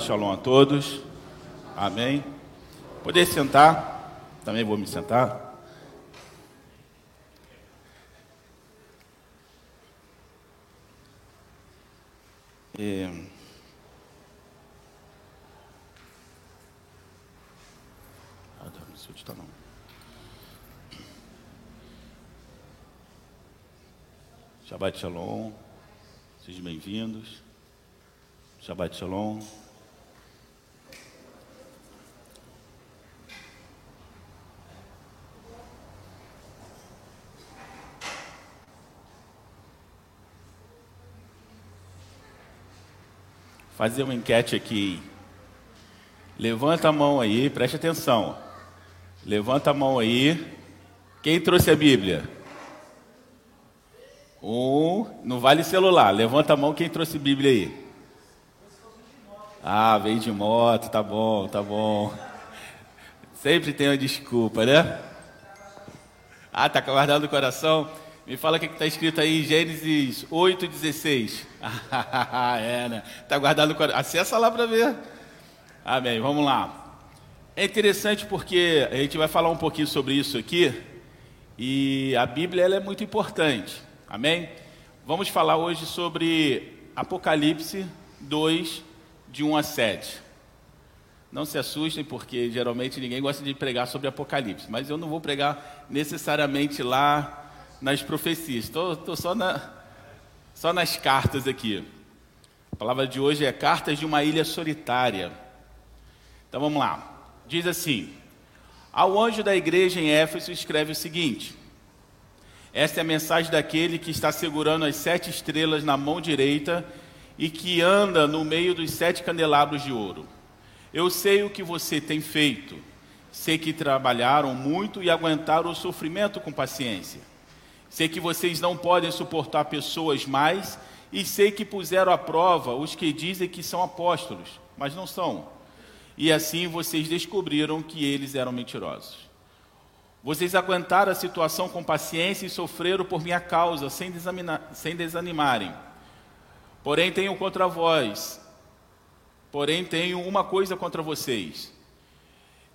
Shalom a todos. Amém. Poder sentar. Também vou me sentar. E... Ah, está não. Shabbat Shalom. Sejam bem-vindos. Shabbat Shalom. Fazer uma enquete aqui. Levanta a mão aí, preste atenção. Levanta a mão aí. Quem trouxe a Bíblia? Um, não vale celular. Levanta a mão quem trouxe Bíblia aí. Ah, veio de moto, tá bom, tá bom. Sempre tem uma desculpa, né? Ah, tá guardado no coração? Me fala o que está escrito aí em Gênesis 8,16. é, né? Está guardado no coração. Acessa lá para ver. Amém. Vamos lá. É interessante porque a gente vai falar um pouquinho sobre isso aqui. E a Bíblia ela é muito importante. Amém? Vamos falar hoje sobre Apocalipse 2, de 1 a 7. Não se assustem, porque geralmente ninguém gosta de pregar sobre Apocalipse, mas eu não vou pregar necessariamente lá nas profecias. Estou só, na, só nas cartas aqui. A palavra de hoje é Cartas de uma Ilha Solitária. Então vamos lá. Diz assim: Ao anjo da igreja em Éfeso escreve o seguinte: Esta é a mensagem daquele que está segurando as sete estrelas na mão direita e que anda no meio dos sete candelabros de ouro. Eu sei o que você tem feito. Sei que trabalharam muito e aguentaram o sofrimento com paciência. Sei que vocês não podem suportar pessoas mais, e sei que puseram à prova os que dizem que são apóstolos, mas não são. E assim vocês descobriram que eles eram mentirosos. Vocês aguentaram a situação com paciência e sofreram por minha causa, sem, sem desanimarem. Porém, tenho contra vós, porém, tenho uma coisa contra vocês.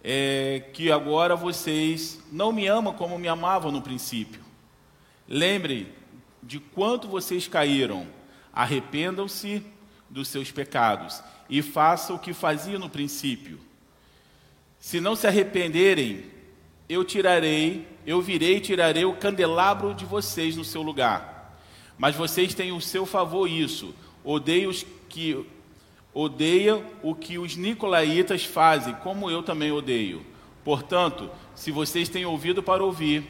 É que agora vocês não me amam como me amavam no princípio. Lembre de quanto vocês caíram, arrependam-se dos seus pecados e façam o que faziam no princípio. Se não se arrependerem, eu tirarei, eu virei e tirarei o candelabro de vocês no seu lugar. Mas vocês têm o seu favor isso. Odeio os que odeia o que os nicolaítas fazem, como eu também odeio. Portanto, se vocês têm ouvido para ouvir,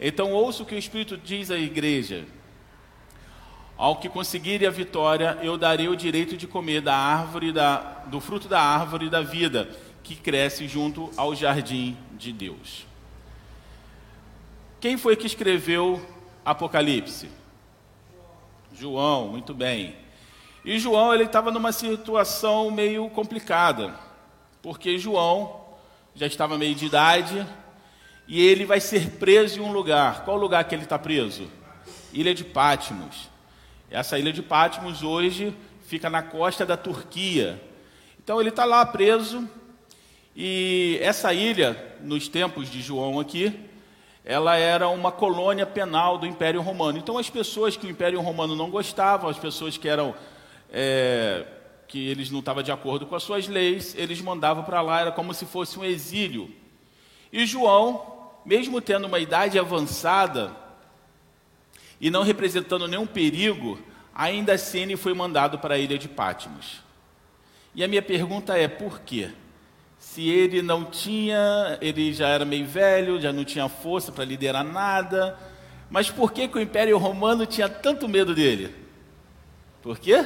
então ouça o que o Espírito diz à igreja. Ao que conseguirem a vitória, eu darei o direito de comer da árvore da, do fruto da árvore da vida, que cresce junto ao jardim de Deus. Quem foi que escreveu Apocalipse? João, muito bem. E João ele estava numa situação meio complicada, porque João já estava meio de idade, e ele vai ser preso em um lugar. Qual lugar que ele está preso? Ilha de Patmos. Essa ilha de Patmos hoje fica na costa da Turquia. Então ele está lá preso e essa ilha, nos tempos de João aqui, ela era uma colônia penal do Império Romano. Então as pessoas que o Império Romano não gostavam, as pessoas que eram é, que eles não estavam de acordo com as suas leis, eles mandavam para lá, era como se fosse um exílio. E João mesmo tendo uma idade avançada e não representando nenhum perigo, ainda assim ele foi mandado para a ilha de Patmos. E a minha pergunta é: por quê? Se ele não tinha, ele já era meio velho, já não tinha força para liderar nada, mas por que, que o Império Romano tinha tanto medo dele? Por quê?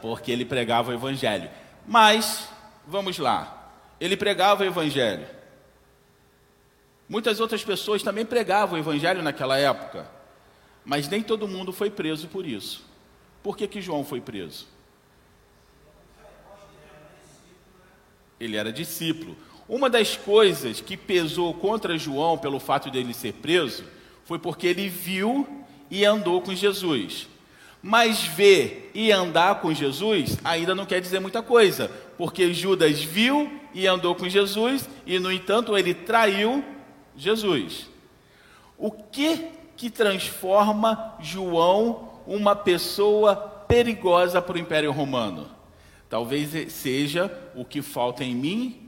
Porque ele pregava o Evangelho. Mas, vamos lá, ele pregava o Evangelho. Muitas outras pessoas também pregavam o evangelho naquela época, mas nem todo mundo foi preso por isso. Por que, que João foi preso? Ele era discípulo. Uma das coisas que pesou contra João pelo fato dele ser preso foi porque ele viu e andou com Jesus. Mas ver e andar com Jesus ainda não quer dizer muita coisa, porque Judas viu e andou com Jesus e, no entanto, ele traiu Jesus. O que que transforma João uma pessoa perigosa para o Império Romano? Talvez seja o que falta em mim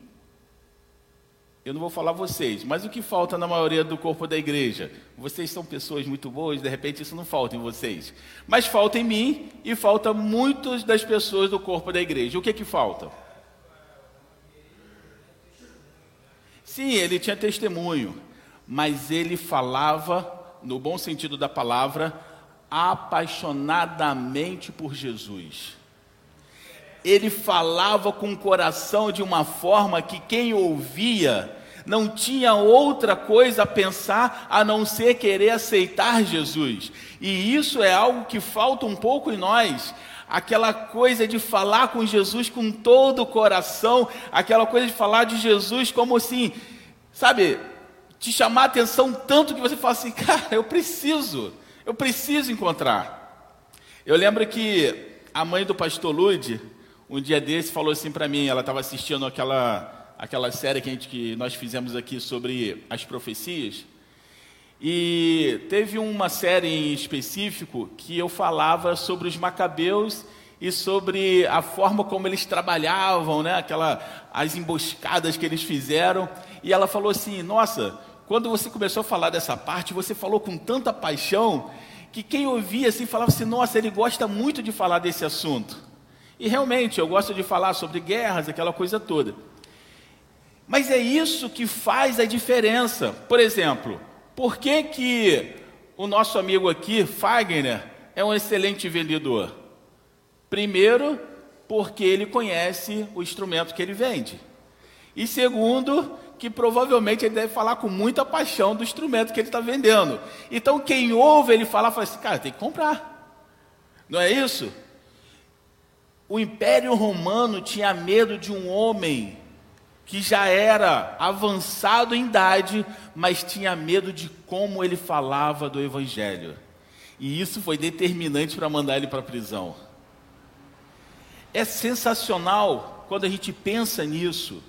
eu não vou falar vocês, mas o que falta na maioria do corpo da igreja? Vocês são pessoas muito boas, de repente isso não falta em vocês. Mas falta em mim e falta muitas das pessoas do corpo da igreja. O que que falta? Sim, ele tinha testemunho, mas ele falava, no bom sentido da palavra, apaixonadamente por Jesus ele falava com o coração de uma forma que quem ouvia não tinha outra coisa a pensar a não ser querer aceitar Jesus. E isso é algo que falta um pouco em nós. Aquela coisa de falar com Jesus com todo o coração, aquela coisa de falar de Jesus como assim, sabe, te chamar a atenção tanto que você fala assim, cara, eu preciso, eu preciso encontrar. Eu lembro que a mãe do pastor Lude, um dia desse falou assim para mim, ela estava assistindo aquela, aquela série que, a gente, que nós fizemos aqui sobre as profecias, e teve uma série em específico que eu falava sobre os macabeus e sobre a forma como eles trabalhavam, né? Aquela, as emboscadas que eles fizeram. E ela falou assim: Nossa, quando você começou a falar dessa parte, você falou com tanta paixão que quem ouvia assim falava assim: Nossa, ele gosta muito de falar desse assunto. E realmente, eu gosto de falar sobre guerras, aquela coisa toda. Mas é isso que faz a diferença. Por exemplo, por que, que o nosso amigo aqui, Fagner, é um excelente vendedor? Primeiro, porque ele conhece o instrumento que ele vende. E segundo, que provavelmente ele deve falar com muita paixão do instrumento que ele está vendendo. Então, quem ouve ele falar, fala assim: cara, tem que comprar. Não é isso? O Império Romano tinha medo de um homem que já era avançado em idade, mas tinha medo de como ele falava do Evangelho. E isso foi determinante para mandar ele para a prisão. É sensacional quando a gente pensa nisso,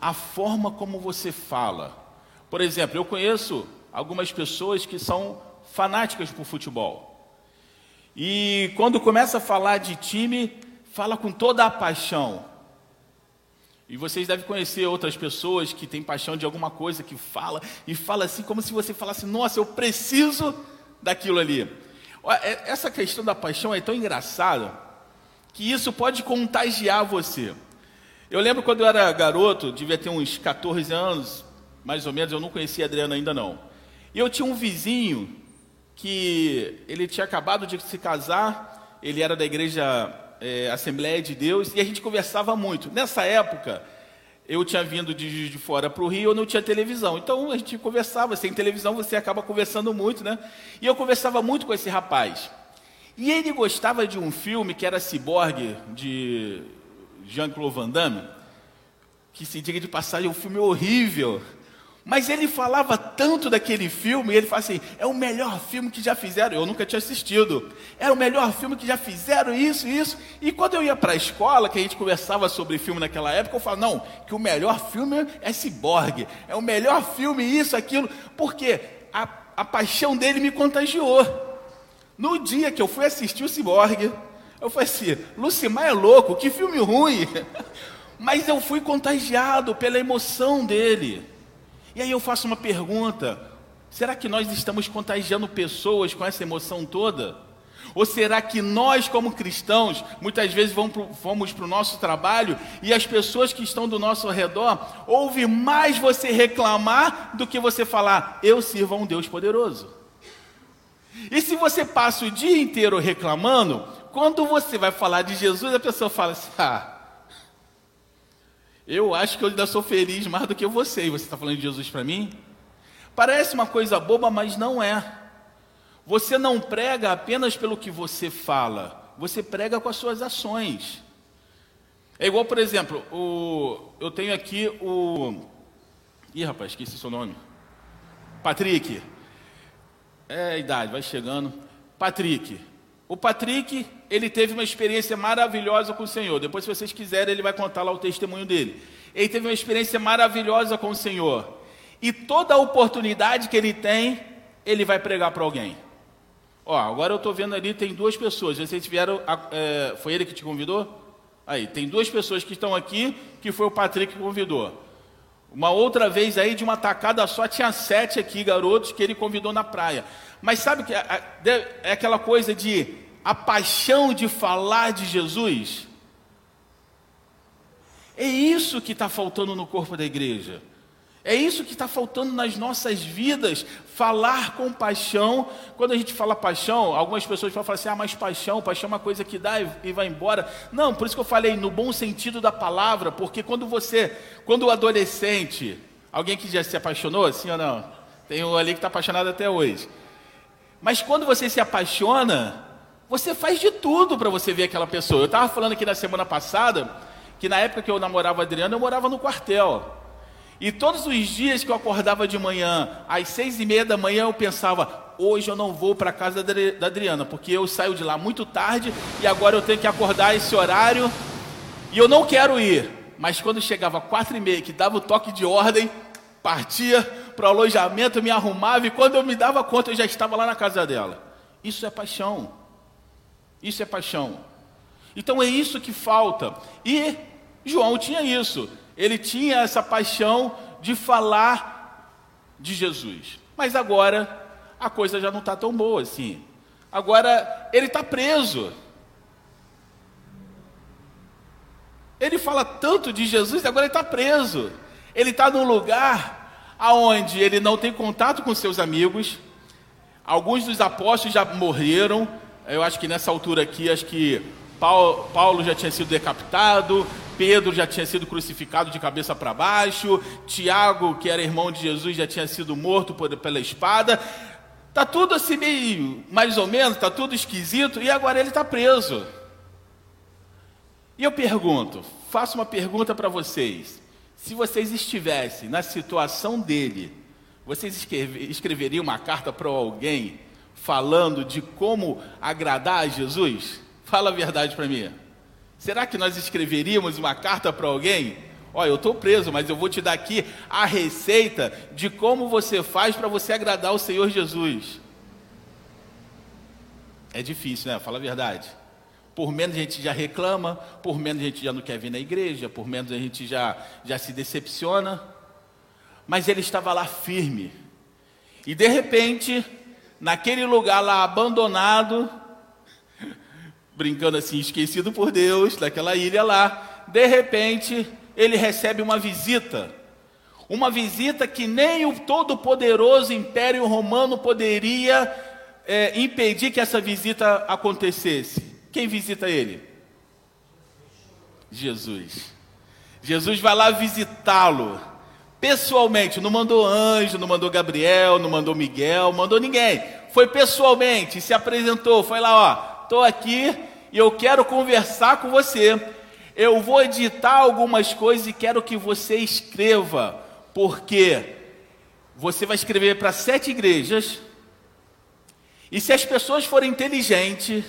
a forma como você fala. Por exemplo, eu conheço algumas pessoas que são fanáticas por futebol. E quando começa a falar de time, fala com toda a paixão. E vocês devem conhecer outras pessoas que têm paixão de alguma coisa, que fala e fala assim, como se você falasse: Nossa, eu preciso daquilo ali. É, essa questão da paixão é tão engraçada que isso pode contagiar você. Eu lembro quando eu era garoto, devia ter uns 14 anos, mais ou menos, eu não conhecia a Adriana ainda não. E eu tinha um vizinho que ele tinha acabado de se casar, ele era da igreja é, Assembleia de Deus, e a gente conversava muito. Nessa época, eu tinha vindo de, de fora para o Rio, eu não tinha televisão. Então a gente conversava, sem televisão você acaba conversando muito, né? E eu conversava muito com esse rapaz. E ele gostava de um filme que era Cyborg, de Jean-Claude Van Damme, que se diga de passagem, um filme horrível. Mas ele falava tanto daquele filme, ele fala assim: é o melhor filme que já fizeram. Eu nunca tinha assistido. É o melhor filme que já fizeram, isso, isso. E quando eu ia para a escola, que a gente conversava sobre filme naquela época, eu falava: não, que o melhor filme é Cyborg. É o melhor filme, isso, aquilo. Porque a, a paixão dele me contagiou. No dia que eu fui assistir o Cyborg, eu falei assim: Lucimar é louco, que filme ruim. Mas eu fui contagiado pela emoção dele. E aí eu faço uma pergunta: será que nós estamos contagiando pessoas com essa emoção toda? Ou será que nós, como cristãos, muitas vezes vamos para o nosso trabalho e as pessoas que estão do nosso redor ouvem mais você reclamar do que você falar, eu sirvo a um Deus poderoso? E se você passa o dia inteiro reclamando, quando você vai falar de Jesus, a pessoa fala assim: ah, eu acho que eu ainda sou feliz mais do que você. E você está falando de Jesus para mim? Parece uma coisa boba, mas não é. Você não prega apenas pelo que você fala, você prega com as suas ações. É igual, por exemplo, o, eu tenho aqui o. Ih, rapaz, esqueci seu nome. Patrick. É a idade, vai chegando. Patrick, O Patrick, ele teve uma experiência maravilhosa com o Senhor. Depois, se vocês quiserem, ele vai contar lá o testemunho dele. Ele teve uma experiência maravilhosa com o Senhor. E toda oportunidade que ele tem, ele vai pregar para alguém. Ó, agora eu estou vendo ali, tem duas pessoas. Vocês vieram. É, foi ele que te convidou? Aí, tem duas pessoas que estão aqui, que foi o Patrick que convidou. Uma outra vez aí, de uma tacada só, tinha sete aqui, garotos, que ele convidou na praia. Mas sabe que é aquela coisa de a paixão de falar de Jesus? É isso que está faltando no corpo da igreja. É isso que está faltando nas nossas vidas, falar com paixão. Quando a gente fala paixão, algumas pessoas falam assim: ah, mas paixão, paixão é uma coisa que dá e vai embora. Não, por isso que eu falei no bom sentido da palavra, porque quando você, quando o adolescente, alguém que já se apaixonou, sim ou não? Tem um ali que está apaixonado até hoje. Mas quando você se apaixona, você faz de tudo para você ver aquela pessoa. Eu estava falando aqui na semana passada que na época que eu namorava a Adriana, eu morava no quartel. E todos os dias que eu acordava de manhã, às seis e meia da manhã, eu pensava: hoje eu não vou para a casa da Adriana, porque eu saio de lá muito tarde e agora eu tenho que acordar esse horário e eu não quero ir. Mas quando chegava quatro e meia, que dava o toque de ordem, partia para o alojamento, me arrumava e quando eu me dava conta, eu já estava lá na casa dela. Isso é paixão. Isso é paixão. Então é isso que falta. E João tinha isso ele tinha essa paixão de falar de Jesus. Mas agora a coisa já não está tão boa assim. Agora ele está preso. Ele fala tanto de Jesus agora ele está preso. Ele está num lugar aonde ele não tem contato com seus amigos. Alguns dos apóstolos já morreram. Eu acho que nessa altura aqui, acho que Paulo já tinha sido decapitado, Pedro já tinha sido crucificado de cabeça para baixo, Tiago, que era irmão de Jesus, já tinha sido morto por, pela espada. Tá tudo assim meio, mais ou menos, tá tudo esquisito e agora ele está preso. E eu pergunto, faço uma pergunta para vocês: se vocês estivessem na situação dele, vocês escreveriam uma carta para alguém falando de como agradar a Jesus? Fala a verdade para mim. Será que nós escreveríamos uma carta para alguém? Olha, eu estou preso, mas eu vou te dar aqui a receita de como você faz para você agradar o Senhor Jesus. É difícil, né? Fala a verdade. Por menos a gente já reclama, por menos a gente já não quer vir na igreja, por menos a gente já, já se decepciona. Mas ele estava lá firme. E de repente, naquele lugar lá abandonado, brincando assim, esquecido por Deus, daquela ilha lá. De repente, ele recebe uma visita. Uma visita que nem o todo-poderoso Império Romano poderia é, impedir que essa visita acontecesse. Quem visita ele? Jesus. Jesus vai lá visitá-lo pessoalmente, não mandou anjo, não mandou Gabriel, não mandou Miguel, mandou ninguém. Foi pessoalmente, se apresentou, foi lá, ó, estou aqui e eu quero conversar com você. Eu vou editar algumas coisas e quero que você escreva, porque você vai escrever para sete igrejas. E se as pessoas forem inteligentes,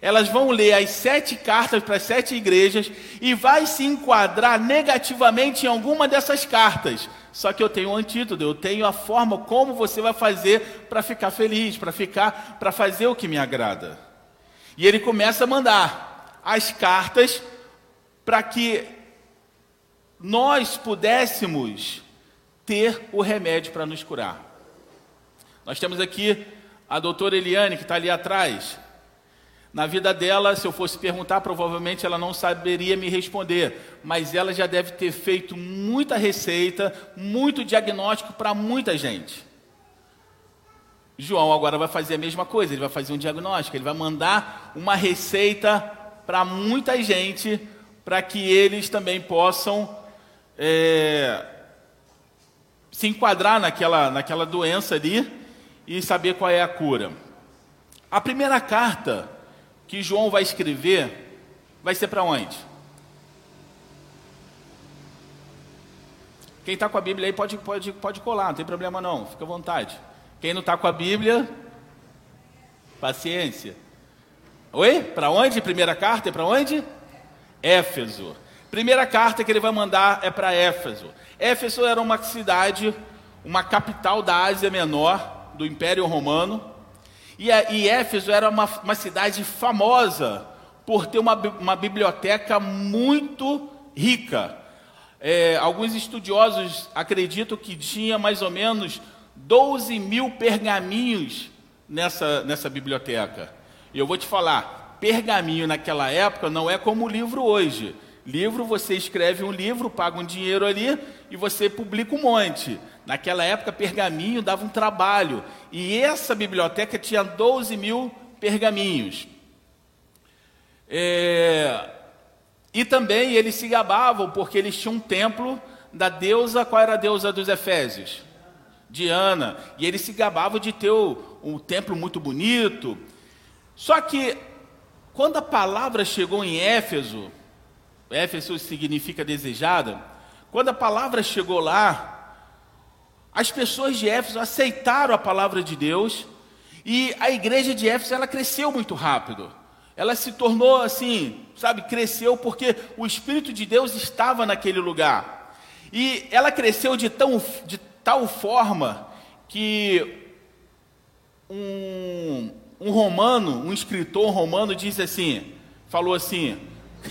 elas vão ler as sete cartas para as sete igrejas e vai se enquadrar negativamente em alguma dessas cartas. Só que eu tenho um antídoto, eu tenho a forma como você vai fazer para ficar feliz, para ficar, para fazer o que me agrada. E ele começa a mandar as cartas para que nós pudéssemos ter o remédio para nos curar. Nós temos aqui a doutora Eliane, que está ali atrás. Na vida dela, se eu fosse perguntar, provavelmente ela não saberia me responder, mas ela já deve ter feito muita receita, muito diagnóstico para muita gente. João agora vai fazer a mesma coisa, ele vai fazer um diagnóstico, ele vai mandar uma receita para muita gente, para que eles também possam é, se enquadrar naquela, naquela doença ali e saber qual é a cura. A primeira carta que João vai escrever vai ser para onde? Quem está com a Bíblia aí pode, pode, pode colar, não tem problema não, fica à vontade. Quem não está com a Bíblia, paciência. Oi? Para onde? Primeira carta é para onde? Éfeso. Primeira carta que ele vai mandar é para Éfeso. Éfeso era uma cidade, uma capital da Ásia Menor, do Império Romano. E, a, e Éfeso era uma, uma cidade famosa por ter uma, uma biblioteca muito rica. É, alguns estudiosos acreditam que tinha mais ou menos 12 mil pergaminhos nessa, nessa biblioteca. E eu vou te falar, pergaminho naquela época não é como o livro hoje. Livro, você escreve um livro, paga um dinheiro ali e você publica um monte. Naquela época, pergaminho dava um trabalho. E essa biblioteca tinha 12 mil pergaminhos. É... E também eles se gabavam porque eles tinham um templo da deusa, qual era a deusa dos Efésios? Diana. E eles se gabavam de ter um templo muito bonito. Só que, quando a palavra chegou em Éfeso, Éfeso significa desejada. Quando a palavra chegou lá, as pessoas de Éfeso aceitaram a palavra de Deus e a igreja de Éfeso ela cresceu muito rápido. Ela se tornou assim, sabe, cresceu porque o Espírito de Deus estava naquele lugar. E ela cresceu de, tão, de tal forma que um, um romano, um escritor romano, disse assim: falou assim,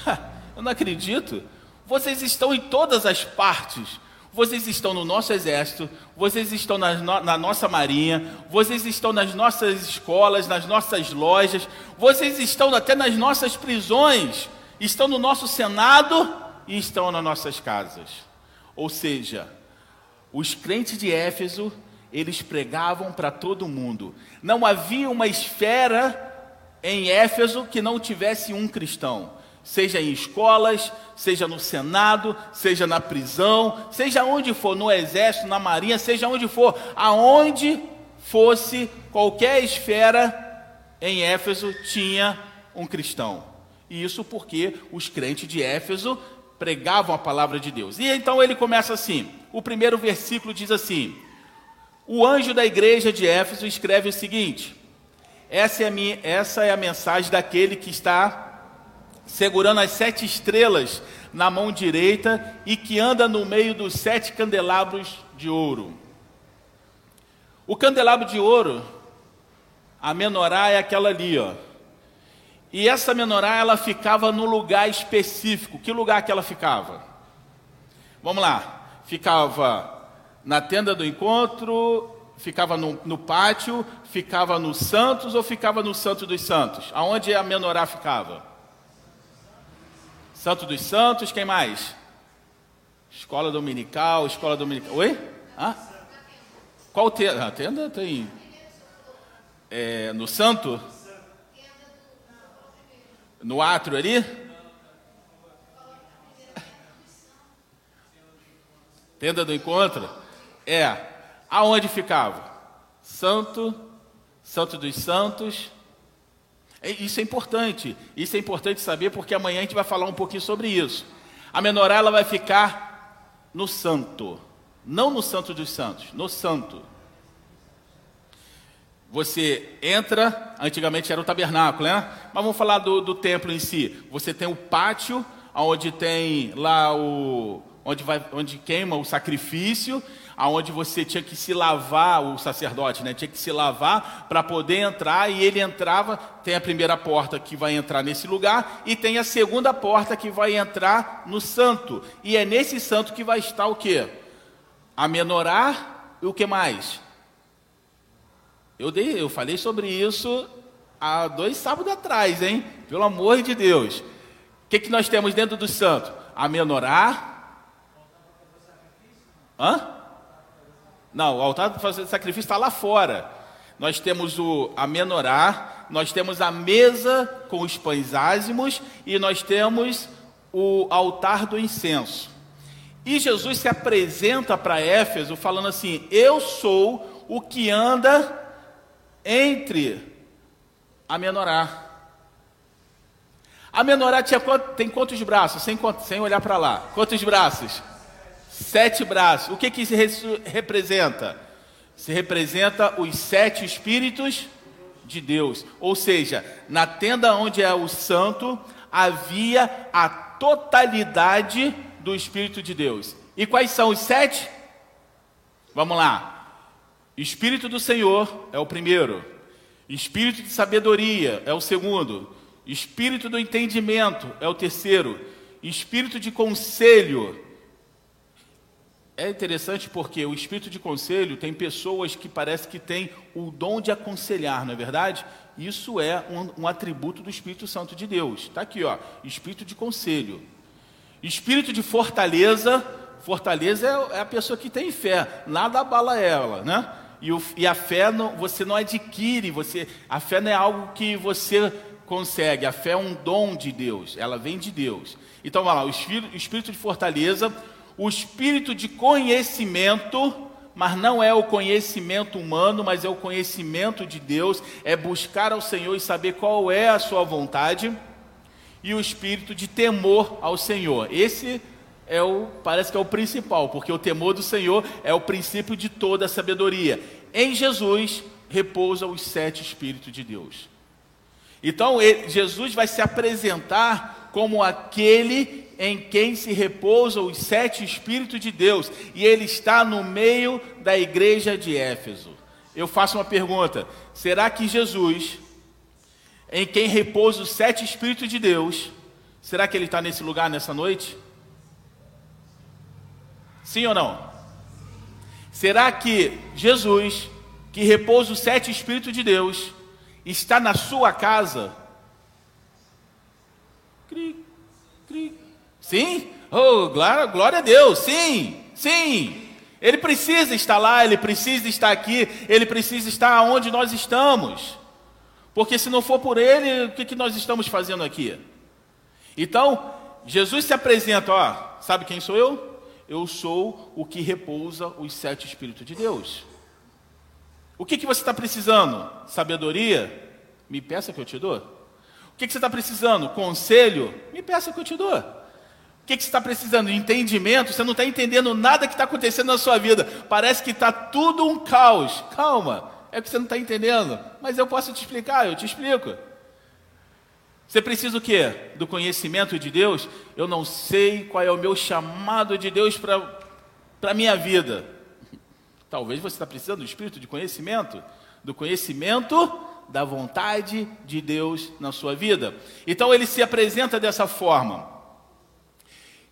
eu não acredito. Vocês estão em todas as partes. Vocês estão no nosso exército, vocês estão na, na, nossa marinha, vocês estão nas nossas escolas, nas nossas lojas, vocês estão até nas nossas prisões, estão no nosso Senado e estão nas nossas casas. Ou seja, os crentes de Éfeso, eles pregavam para todo mundo. Não havia uma esfera em Éfeso que não tivesse um cristão seja em escolas, seja no Senado, seja na prisão, seja onde for, no exército, na marinha, seja onde for, aonde fosse qualquer esfera em Éfeso tinha um cristão. E isso porque os crentes de Éfeso pregavam a palavra de Deus. E então ele começa assim: o primeiro versículo diz assim: O anjo da igreja de Éfeso escreve o seguinte: essa é a, minha, essa é a mensagem daquele que está segurando as sete estrelas na mão direita e que anda no meio dos sete candelabros de ouro. O candelabro de ouro, a menorá é aquela ali, ó. E essa menorá ela ficava no lugar específico. Que lugar que ela ficava? Vamos lá. Ficava na tenda do encontro, ficava no, no pátio, ficava no Santos ou ficava no Santo dos Santos? Aonde a menorá ficava? Santo dos Santos, quem mais? Escola Dominical, Escola Dominical. Oi? Hã? Qual tenda? A tenda tem. É, no Santo? No átrio ali? Tenda do encontro? É. Aonde ficava? Santo, Santo dos Santos isso é importante. Isso é importante saber porque amanhã a gente vai falar um pouquinho sobre isso. A menorá ela vai ficar no santo, não no santo dos santos, no santo. Você entra, antigamente era o tabernáculo, né? Mas vamos falar do, do templo em si. Você tem o pátio, onde tem lá o, onde, vai, onde queima o sacrifício, aonde você tinha que se lavar, o sacerdote, né? Tinha que se lavar para poder entrar e ele entrava. Tem a primeira porta que vai entrar nesse lugar e tem a segunda porta que vai entrar no santo. E é nesse santo que vai estar o quê? A menorá e o que mais? Eu, dei, eu falei sobre isso há dois sábados atrás, hein? Pelo amor de Deus. O que, que nós temos dentro do santo? A menorá. Hã? Não, o altar para fazer sacrifício está lá fora. Nós temos o, a menorá, nós temos a mesa com os pães ázimos e nós temos o altar do incenso. E Jesus se apresenta para Éfeso falando assim: Eu sou o que anda entre a menorá. A menorá tinha, tem quantos braços? Sem, sem olhar para lá. Quantos braços? Sete braços. O que que isso representa? Se representa os sete espíritos de Deus. Ou seja, na tenda onde é o santo, havia a totalidade do Espírito de Deus. E quais são os sete? Vamos lá. Espírito do Senhor é o primeiro. Espírito de sabedoria é o segundo. Espírito do entendimento é o terceiro. Espírito de conselho. É interessante porque o espírito de conselho tem pessoas que parece que têm o dom de aconselhar, não é verdade? Isso é um, um atributo do Espírito Santo de Deus. Está aqui, ó, espírito de conselho. Espírito de fortaleza. Fortaleza é, é a pessoa que tem fé, nada abala ela, né? E, o, e a fé não, você não adquire, você, a fé não é algo que você consegue, a fé é um dom de Deus, ela vem de Deus. Então, vamos lá, o espírito, espírito de fortaleza, o espírito de conhecimento, mas não é o conhecimento humano, mas é o conhecimento de Deus, é buscar ao Senhor e saber qual é a sua vontade, e o espírito de temor ao Senhor. Esse é o, parece que é o principal, porque o temor do Senhor é o princípio de toda a sabedoria. Em Jesus repousa os sete Espíritos de Deus. Então, ele, Jesus vai se apresentar como aquele em quem se repousa os sete Espíritos de Deus, e ele está no meio da igreja de Éfeso. Eu faço uma pergunta: será que Jesus, em quem repousa os sete Espíritos de Deus, será que ele está nesse lugar nessa noite? Sim ou não? Será que Jesus, que repousa os sete Espíritos de Deus, está na sua casa? Cri, cri. Sim? Oh, glória, glória a Deus, sim, sim. Ele precisa estar lá, ele precisa estar aqui, ele precisa estar onde nós estamos. Porque se não for por ele, o que, que nós estamos fazendo aqui? Então, Jesus se apresenta, ó, sabe quem sou eu? eu sou o que repousa os sete Espíritos de Deus. O que, que você está precisando? Sabedoria? Me peça que eu te dou. Que, que você está precisando? Conselho? Me peça que eu te dou. O que, que você está precisando? Entendimento? Você não está entendendo nada que está acontecendo na sua vida. Parece que está tudo um caos. Calma, é que você não está entendendo. Mas eu posso te explicar, eu te explico. Você precisa o quê? Do conhecimento de Deus? Eu não sei qual é o meu chamado de Deus para a minha vida. Talvez você está precisando do espírito de conhecimento, do conhecimento da vontade de Deus na sua vida. Então ele se apresenta dessa forma.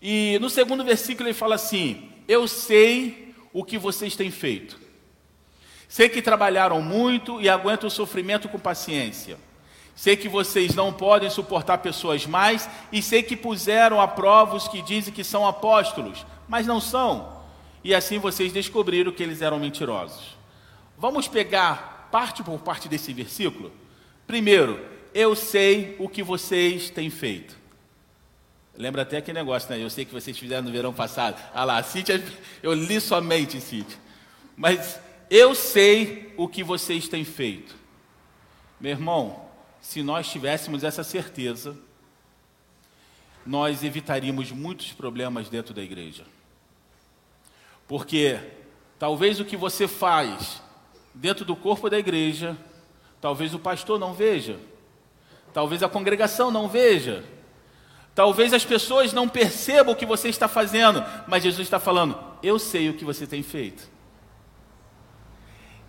E no segundo versículo ele fala assim: Eu sei o que vocês têm feito. Sei que trabalharam muito e aguentam o sofrimento com paciência. Sei que vocês não podem suportar pessoas mais, e sei que puseram a prova os que dizem que são apóstolos, mas não são. E assim vocês descobriram que eles eram mentirosos. Vamos pegar parte por parte desse versículo? Primeiro, eu sei o que vocês têm feito. Lembra até aquele negócio, né? Eu sei que vocês fizeram no verão passado. Ah lá, Cíntia, eu li somente, Cíntia. Mas eu sei o que vocês têm feito. Meu irmão, se nós tivéssemos essa certeza, nós evitaríamos muitos problemas dentro da igreja. Porque talvez o que você faz dentro do corpo da igreja, talvez o pastor não veja, talvez a congregação não veja, talvez as pessoas não percebam o que você está fazendo, mas Jesus está falando: Eu sei o que você tem feito.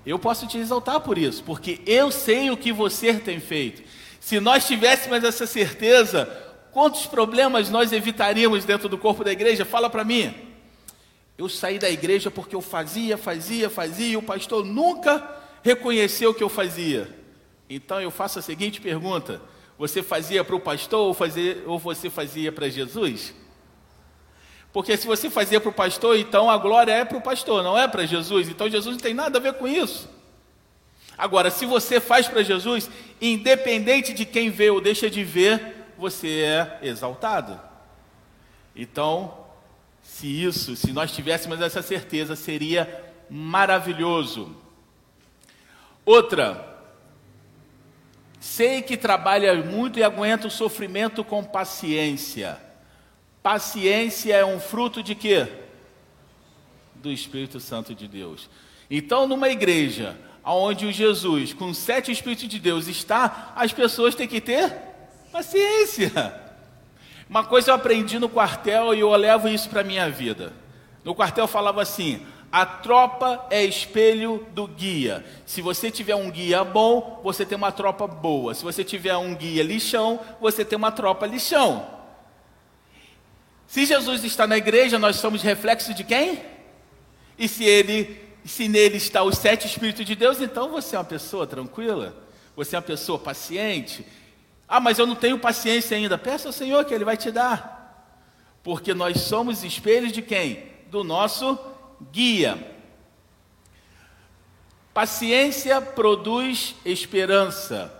Eu posso te exaltar por isso, porque eu sei o que você tem feito. Se nós tivéssemos essa certeza, quantos problemas nós evitaríamos dentro do corpo da igreja? Fala para mim. Eu saí da igreja porque eu fazia, fazia, fazia, e o pastor nunca reconheceu o que eu fazia. Então eu faço a seguinte pergunta: você fazia para o pastor ou, ou você fazia para Jesus? Porque se você fazia para o pastor, então a glória é para o pastor, não é para Jesus. Então Jesus não tem nada a ver com isso. Agora, se você faz para Jesus, independente de quem vê ou deixa de ver, você é exaltado. Então, se isso, se nós tivéssemos essa certeza, seria maravilhoso. Outra, sei que trabalha muito e aguenta o sofrimento com paciência. Paciência é um fruto de quê? Do Espírito Santo de Deus. Então, numa igreja onde o Jesus, com sete Espíritos de Deus, está, as pessoas têm que ter paciência. Uma coisa eu aprendi no quartel e eu levo isso para a minha vida. No quartel falava assim: a tropa é espelho do guia. Se você tiver um guia bom, você tem uma tropa boa. Se você tiver um guia lixão, você tem uma tropa lixão. Se Jesus está na igreja, nós somos reflexo de quem? E se ele, se nele está os sete espíritos de Deus, então você é uma pessoa tranquila? Você é uma pessoa paciente? Ah, mas eu não tenho paciência ainda. Peça ao Senhor que ele vai te dar. Porque nós somos espelhos de quem? Do nosso guia. Paciência produz esperança,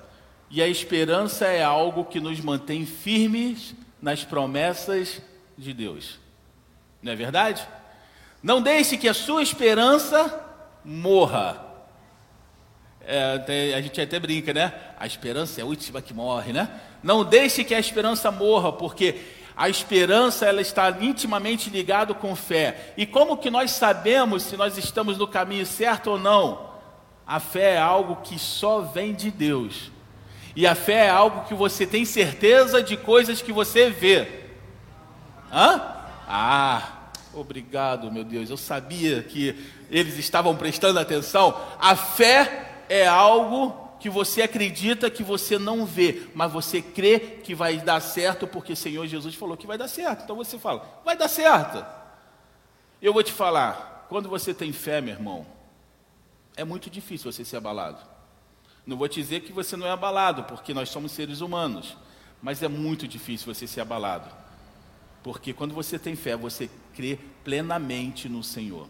e a esperança é algo que nos mantém firmes nas promessas de Deus. Não é verdade? Não deixe que a sua esperança morra. É, a gente até brinca, né? A esperança é a última que morre, né? Não deixe que a esperança morra, porque a esperança ela está intimamente ligada com fé. E como que nós sabemos se nós estamos no caminho certo ou não? A fé é algo que só vem de Deus. E a fé é algo que você tem certeza de coisas que você vê. Hã? Ah, obrigado, meu Deus. Eu sabia que eles estavam prestando atenção. A fé é algo que você acredita que você não vê, mas você crê que vai dar certo porque o Senhor Jesus falou que vai dar certo. Então você fala, vai dar certo. Eu vou te falar, quando você tem fé, meu irmão, é muito difícil você ser abalado. Não vou te dizer que você não é abalado, porque nós somos seres humanos, mas é muito difícil você ser abalado. Porque quando você tem fé, você crê plenamente no Senhor.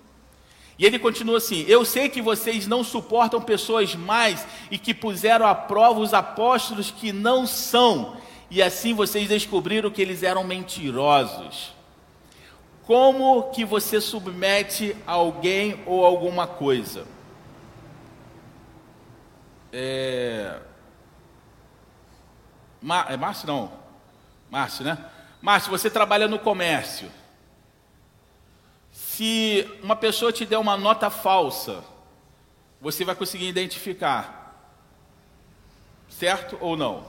E ele continua assim: Eu sei que vocês não suportam pessoas mais e que puseram à prova os apóstolos que não são, e assim vocês descobriram que eles eram mentirosos. Como que você submete alguém ou alguma coisa? É, é Márcio não, Márcio, né? Márcio, você trabalha no comércio se uma pessoa te der uma nota falsa, você vai conseguir identificar, certo ou não?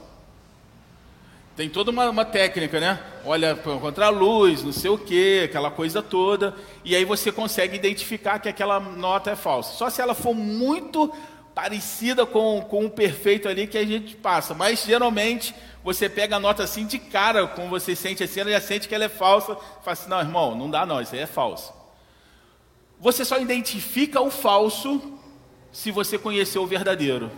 Tem toda uma, uma técnica, né? Olha contra a luz, não sei o que, aquela coisa toda, e aí você consegue identificar que aquela nota é falsa. Só se ela for muito parecida com, com o perfeito ali que a gente passa, mas geralmente você pega a nota assim de cara, como você sente assim, ela já sente que ela é falsa, fala assim, não, irmão, não dá não, isso aí é falso. Você só identifica o falso se você conhecer o verdadeiro.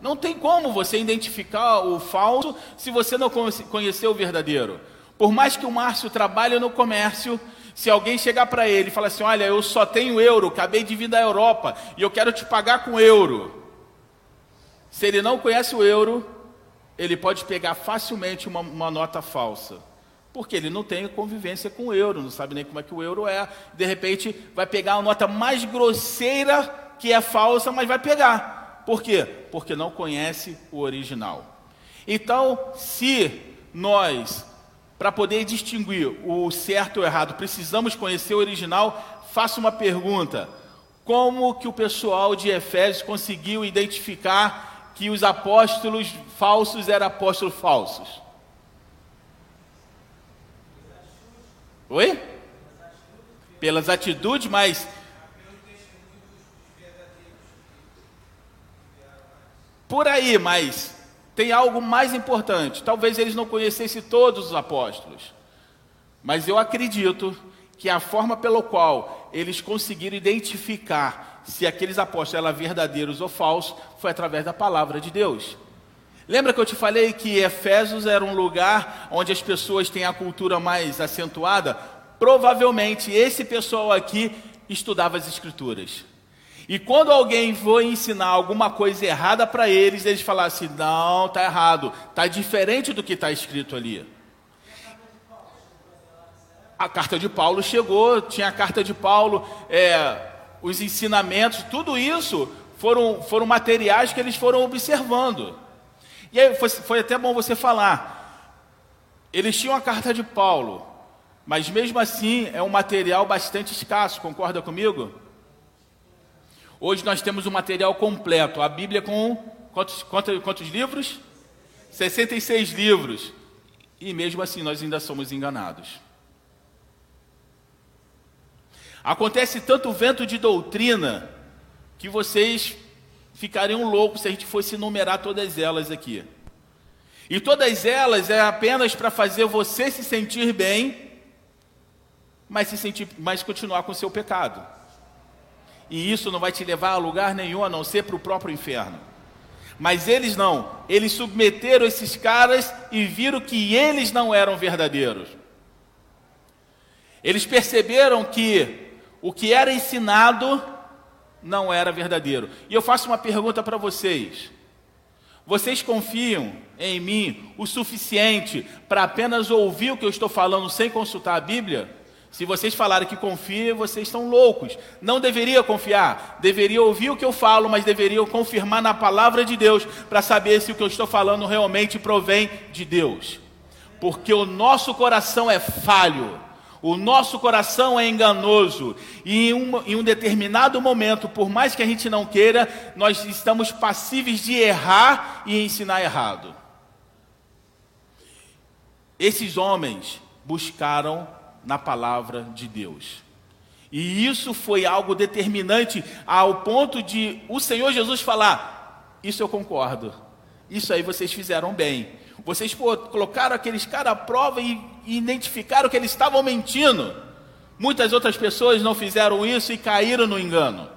Não tem como você identificar o falso se você não conhecer o verdadeiro. Por mais que o Márcio trabalhe no comércio, se alguém chegar para ele e falar assim: Olha, eu só tenho euro, acabei de vir da Europa e eu quero te pagar com euro. Se ele não conhece o euro, ele pode pegar facilmente uma, uma nota falsa. Porque ele não tem convivência com o euro, não sabe nem como é que o euro é. De repente, vai pegar a nota mais grosseira, que é falsa, mas vai pegar. Por quê? Porque não conhece o original. Então, se nós, para poder distinguir o certo ou o errado, precisamos conhecer o original, faça uma pergunta. Como que o pessoal de Efésios conseguiu identificar que os apóstolos falsos eram apóstolos falsos? Oi? Pelas atitudes, mas. Por aí, mas tem algo mais importante. Talvez eles não conhecessem todos os apóstolos, mas eu acredito que a forma pela qual eles conseguiram identificar se aqueles apóstolos eram verdadeiros ou falsos foi através da palavra de Deus. Lembra que eu te falei que Efésios era um lugar onde as pessoas têm a cultura mais acentuada? Provavelmente esse pessoal aqui estudava as Escrituras. E quando alguém for ensinar alguma coisa errada para eles, eles falassem: não, está errado, está diferente do que está escrito ali. A carta de Paulo chegou, tinha a carta de Paulo, é, os ensinamentos, tudo isso foram, foram materiais que eles foram observando. E aí foi, foi até bom você falar. Eles tinham a carta de Paulo, mas mesmo assim é um material bastante escasso, concorda comigo? Hoje nós temos o material completo, a Bíblia com quantos, quantos, quantos livros? 66 livros. E mesmo assim nós ainda somos enganados. Acontece tanto vento de doutrina que vocês ficariam loucos se a gente fosse enumerar todas elas aqui. E todas elas é apenas para fazer você se sentir bem, mas se sentir, mas continuar com o seu pecado. E isso não vai te levar a lugar nenhum a não ser para o próprio inferno. Mas eles não, eles submeteram esses caras e viram que eles não eram verdadeiros. Eles perceberam que o que era ensinado não era verdadeiro. E eu faço uma pergunta para vocês: vocês confiam em mim o suficiente para apenas ouvir o que eu estou falando sem consultar a Bíblia? Se vocês falarem que confiam, vocês estão loucos. Não deveria confiar. Deveria ouvir o que eu falo, mas deveria confirmar na palavra de Deus para saber se o que eu estou falando realmente provém de Deus. Porque o nosso coração é falho. O nosso coração é enganoso e em um, em um, determinado momento, por mais que a gente não queira, nós estamos passíveis de errar e ensinar errado. Esses homens buscaram na palavra de Deus. E isso foi algo determinante ao ponto de o Senhor Jesus falar: Isso eu concordo, isso aí vocês fizeram bem. Vocês pô, colocaram aqueles caras à prova e, e identificaram que eles estavam mentindo. Muitas outras pessoas não fizeram isso e caíram no engano.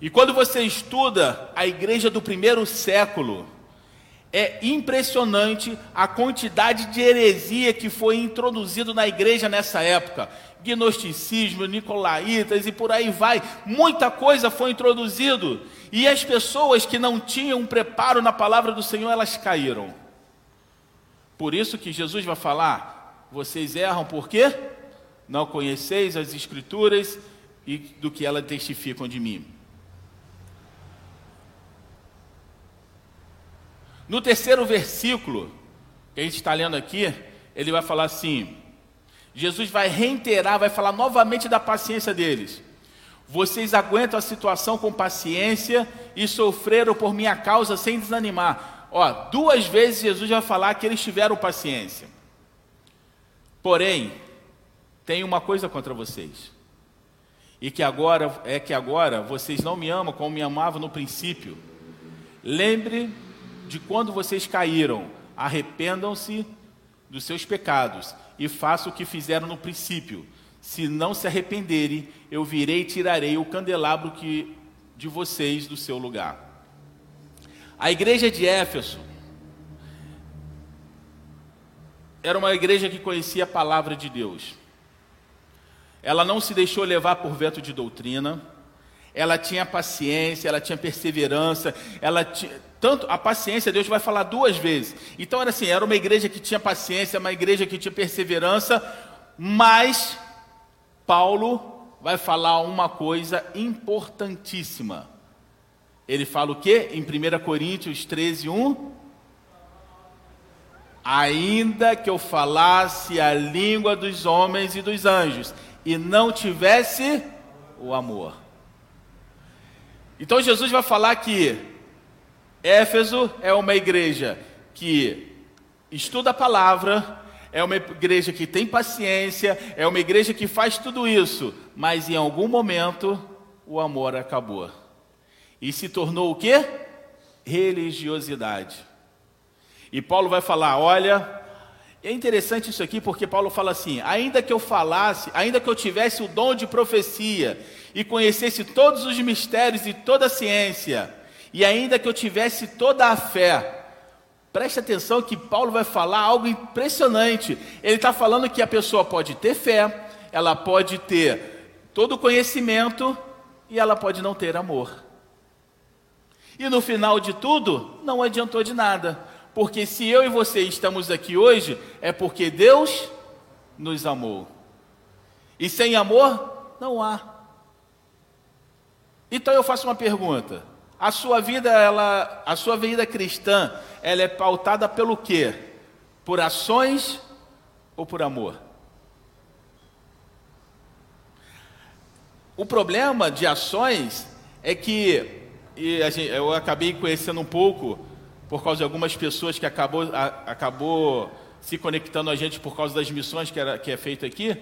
E quando você estuda a igreja do primeiro século, é impressionante a quantidade de heresia que foi introduzido na igreja nessa época. Gnosticismo, nicolaítas e por aí vai. Muita coisa foi introduzido. E as pessoas que não tinham preparo na palavra do Senhor, elas caíram. Por isso que Jesus vai falar: vocês erram por quê? Não conheceis as Escrituras e do que elas testificam de mim. No terceiro versículo, que a gente está lendo aqui, ele vai falar assim: Jesus vai reiterar, vai falar novamente da paciência deles. Vocês aguentam a situação com paciência e sofreram por minha causa sem desanimar. Ó, duas vezes Jesus vai falar que eles tiveram paciência. Porém, tem uma coisa contra vocês. E que agora é que agora vocês não me amam como me amavam no princípio. Lembre de quando vocês caíram, arrependam-se dos seus pecados e façam o que fizeram no princípio. Se não se arrependerem, eu virei e tirarei o candelabro que de vocês do seu lugar. A igreja de Éfeso era uma igreja que conhecia a palavra de Deus. Ela não se deixou levar por vento de doutrina. Ela tinha paciência, ela tinha perseverança, ela tinha, tanto a paciência Deus vai falar duas vezes. Então era assim, era uma igreja que tinha paciência, uma igreja que tinha perseverança, mas Paulo vai falar uma coisa importantíssima. Ele fala o que em 1 Coríntios 13, 1? Ainda que eu falasse a língua dos homens e dos anjos, e não tivesse o amor. Então Jesus vai falar que Éfeso é uma igreja que estuda a palavra, é uma igreja que tem paciência, é uma igreja que faz tudo isso, mas em algum momento o amor acabou. E se tornou o que? Religiosidade. E Paulo vai falar: olha, é interessante isso aqui porque Paulo fala assim: ainda que eu falasse, ainda que eu tivesse o dom de profecia e conhecesse todos os mistérios e toda a ciência, e ainda que eu tivesse toda a fé, preste atenção que Paulo vai falar algo impressionante. Ele está falando que a pessoa pode ter fé, ela pode ter todo o conhecimento e ela pode não ter amor. E no final de tudo, não adiantou de nada, porque se eu e você estamos aqui hoje, é porque Deus nos amou. E sem amor, não há. Então eu faço uma pergunta: a sua vida, ela, a sua vida cristã, ela é pautada pelo quê? Por ações ou por amor? O problema de ações é que gente, eu acabei conhecendo um pouco por causa de algumas pessoas que acabou, a, acabou se conectando a gente por causa das missões que, era, que é feito aqui.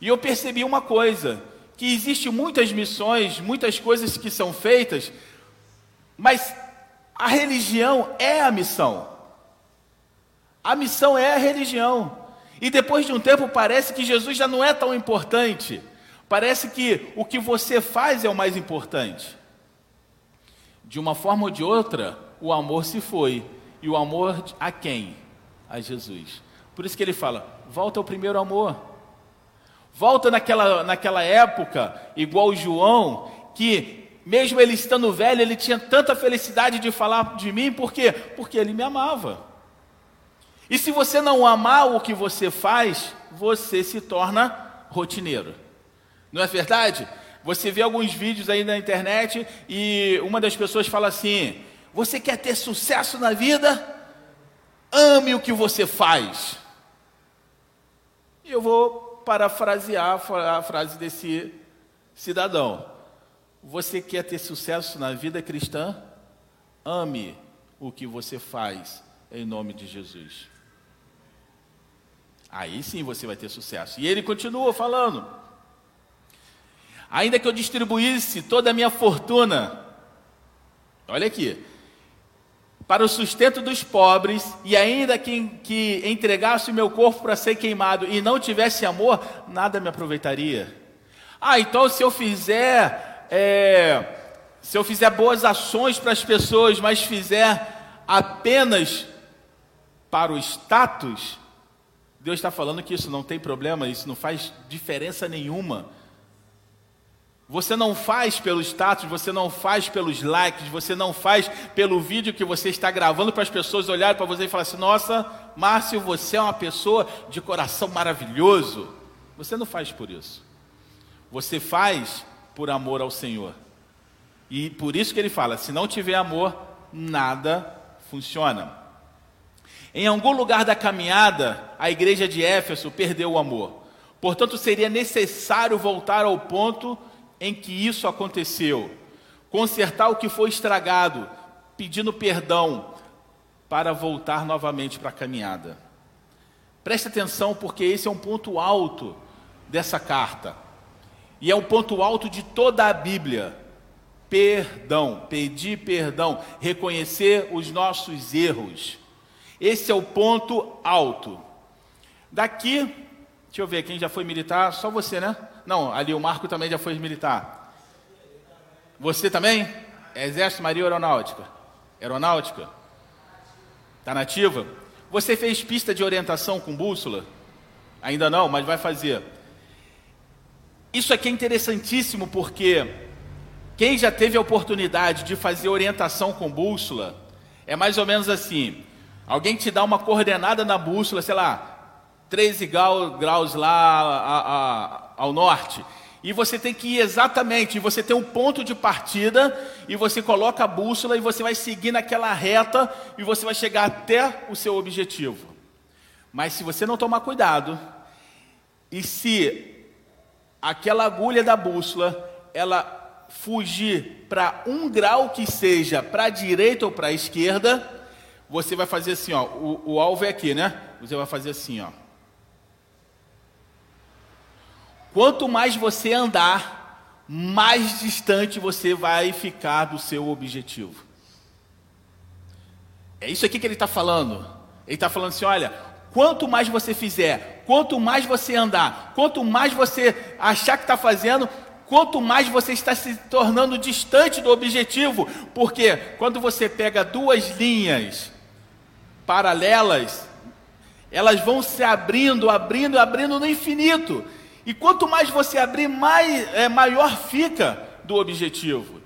E eu percebi uma coisa, que existe muitas missões, muitas coisas que são feitas, mas a religião é a missão. A missão é a religião. E depois de um tempo parece que Jesus já não é tão importante. Parece que o que você faz é o mais importante. De uma forma ou de outra, o amor se foi. E o amor a quem? A Jesus. Por isso que ele fala: volta ao primeiro amor. Volta naquela, naquela época, igual João, que mesmo ele estando velho, ele tinha tanta felicidade de falar de mim, por quê? Porque ele me amava. E se você não amar o que você faz, você se torna rotineiro. Não é verdade? Você vê alguns vídeos aí na internet e uma das pessoas fala assim: Você quer ter sucesso na vida? Ame o que você faz. E eu vou parafrasear a frase desse cidadão. Você quer ter sucesso na vida cristã? Ame o que você faz, em nome de Jesus. Aí sim você vai ter sucesso. E ele continua falando: Ainda que eu distribuísse toda a minha fortuna, olha aqui, para o sustento dos pobres, e ainda que, que entregasse o meu corpo para ser queimado e não tivesse amor, nada me aproveitaria. Ah, então se eu fizer, é, se eu fizer boas ações para as pessoas, mas fizer apenas para o status, Deus está falando que isso não tem problema, isso não faz diferença nenhuma. Você não faz pelo status, você não faz pelos likes, você não faz pelo vídeo que você está gravando para as pessoas olharem para você e falar assim: nossa, Márcio, você é uma pessoa de coração maravilhoso. Você não faz por isso. Você faz por amor ao Senhor. E por isso que ele fala: se não tiver amor, nada funciona. Em algum lugar da caminhada, a igreja de Éfeso perdeu o amor. Portanto, seria necessário voltar ao ponto em que isso aconteceu, consertar o que foi estragado, pedindo perdão para voltar novamente para a caminhada. Preste atenção, porque esse é um ponto alto dessa carta, e é um ponto alto de toda a Bíblia. Perdão, pedir perdão, reconhecer os nossos erros. Esse é o ponto alto. Daqui, deixa eu ver, quem já foi militar? Só você, né? Não, ali o Marco também já foi militar. Você também? Exército, Maria Aeronáutica. Aeronáutica? Está nativa? Você fez pista de orientação com bússola? Ainda não, mas vai fazer. Isso aqui é interessantíssimo porque quem já teve a oportunidade de fazer orientação com bússola é mais ou menos assim: Alguém te dá uma coordenada na bússola, sei lá, 13 graus lá a, a, ao norte. E você tem que ir exatamente, você tem um ponto de partida, e você coloca a bússola e você vai seguir naquela reta e você vai chegar até o seu objetivo. Mas se você não tomar cuidado, e se aquela agulha da bússola ela fugir para um grau que seja para a direita ou para a esquerda, você vai fazer assim, ó, o, o alvo é aqui, né? Você vai fazer assim, ó. Quanto mais você andar, mais distante você vai ficar do seu objetivo. É isso aqui que ele está falando. Ele está falando assim: olha, quanto mais você fizer, quanto mais você andar, quanto mais você achar que está fazendo, quanto mais você está se tornando distante do objetivo. Porque quando você pega duas linhas paralelas, elas vão se abrindo, abrindo, abrindo no infinito. E quanto mais você abrir, mais, é, maior fica do objetivo.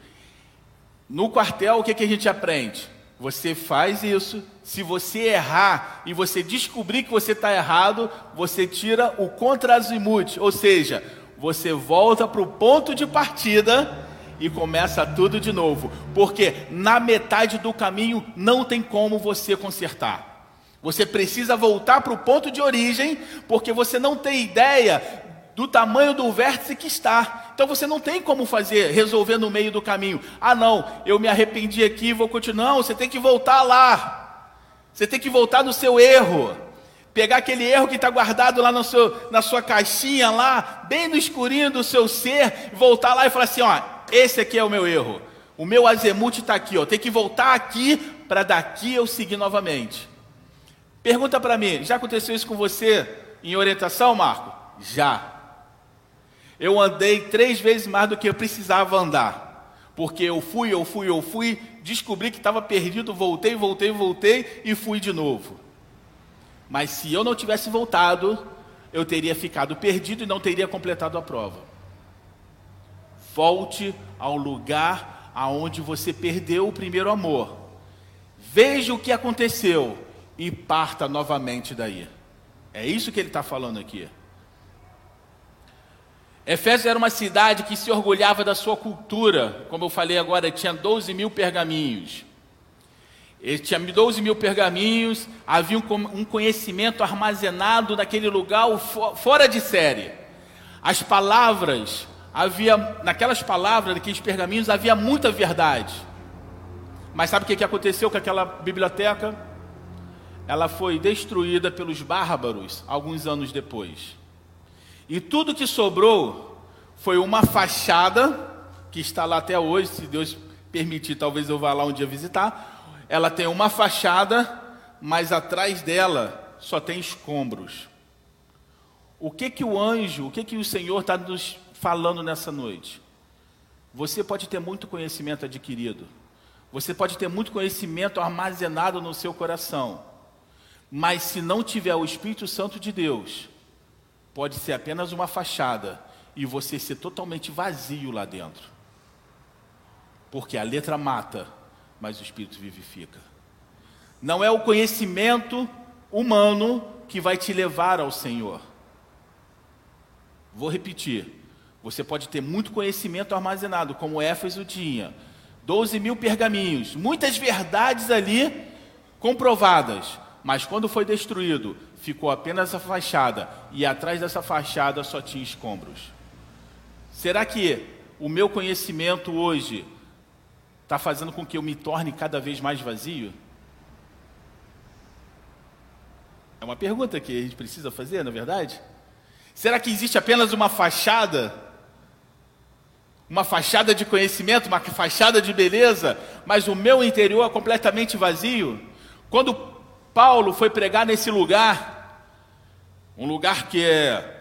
No quartel, o que, que a gente aprende? Você faz isso. Se você errar e você descobrir que você está errado, você tira o contra-azimuth, ou seja, você volta para o ponto de partida e começa tudo de novo, porque na metade do caminho não tem como você consertar. Você precisa voltar para o ponto de origem, porque você não tem ideia do tamanho do vértice que está. Então você não tem como fazer, resolver no meio do caminho. Ah, não, eu me arrependi aqui, vou continuar. Não, você tem que voltar lá. Você tem que voltar no seu erro. Pegar aquele erro que está guardado lá no seu, na sua caixinha, lá, bem no escurinho do seu ser, voltar lá e falar assim: ó, esse aqui é o meu erro. O meu azemute está aqui, ó. Tem que voltar aqui para daqui eu seguir novamente. Pergunta para mim, já aconteceu isso com você em orientação, Marco? Já. Eu andei três vezes mais do que eu precisava andar. Porque eu fui, eu fui, eu fui, descobri que estava perdido, voltei, voltei, voltei e fui de novo. Mas se eu não tivesse voltado, eu teria ficado perdido e não teria completado a prova. Volte ao lugar aonde você perdeu o primeiro amor. Veja o que aconteceu e parta novamente daí. É isso que ele está falando aqui. Efésios era uma cidade que se orgulhava da sua cultura, como eu falei agora, tinha 12 mil pergaminhos. Ele tinha 12 mil pergaminhos, havia um conhecimento armazenado naquele lugar fora de série. As palavras, havia, naquelas palavras, naqueles pergaminhos, havia muita verdade. Mas sabe o que aconteceu com aquela biblioteca? Ela foi destruída pelos bárbaros alguns anos depois. E tudo que sobrou foi uma fachada, que está lá até hoje, se Deus permitir, talvez eu vá lá um dia visitar. Ela tem uma fachada, mas atrás dela só tem escombros. O que que o anjo, o que que o Senhor está nos falando nessa noite? Você pode ter muito conhecimento adquirido, você pode ter muito conhecimento armazenado no seu coração, mas se não tiver o Espírito Santo de Deus, pode ser apenas uma fachada e você ser totalmente vazio lá dentro. Porque a letra mata, mas o espírito vivifica. Não é o conhecimento humano que vai te levar ao Senhor. Vou repetir. Você pode ter muito conhecimento armazenado, como Éfeso tinha. 12 mil pergaminhos, muitas verdades ali comprovadas. Mas quando foi destruído, ficou apenas a fachada e atrás dessa fachada só tinha escombros. Será que o meu conhecimento hoje está fazendo com que eu me torne cada vez mais vazio? É uma pergunta que a gente precisa fazer, na é verdade? Será que existe apenas uma fachada? Uma fachada de conhecimento, uma fachada de beleza, mas o meu interior é completamente vazio? Quando Paulo foi pregar nesse lugar, um lugar que é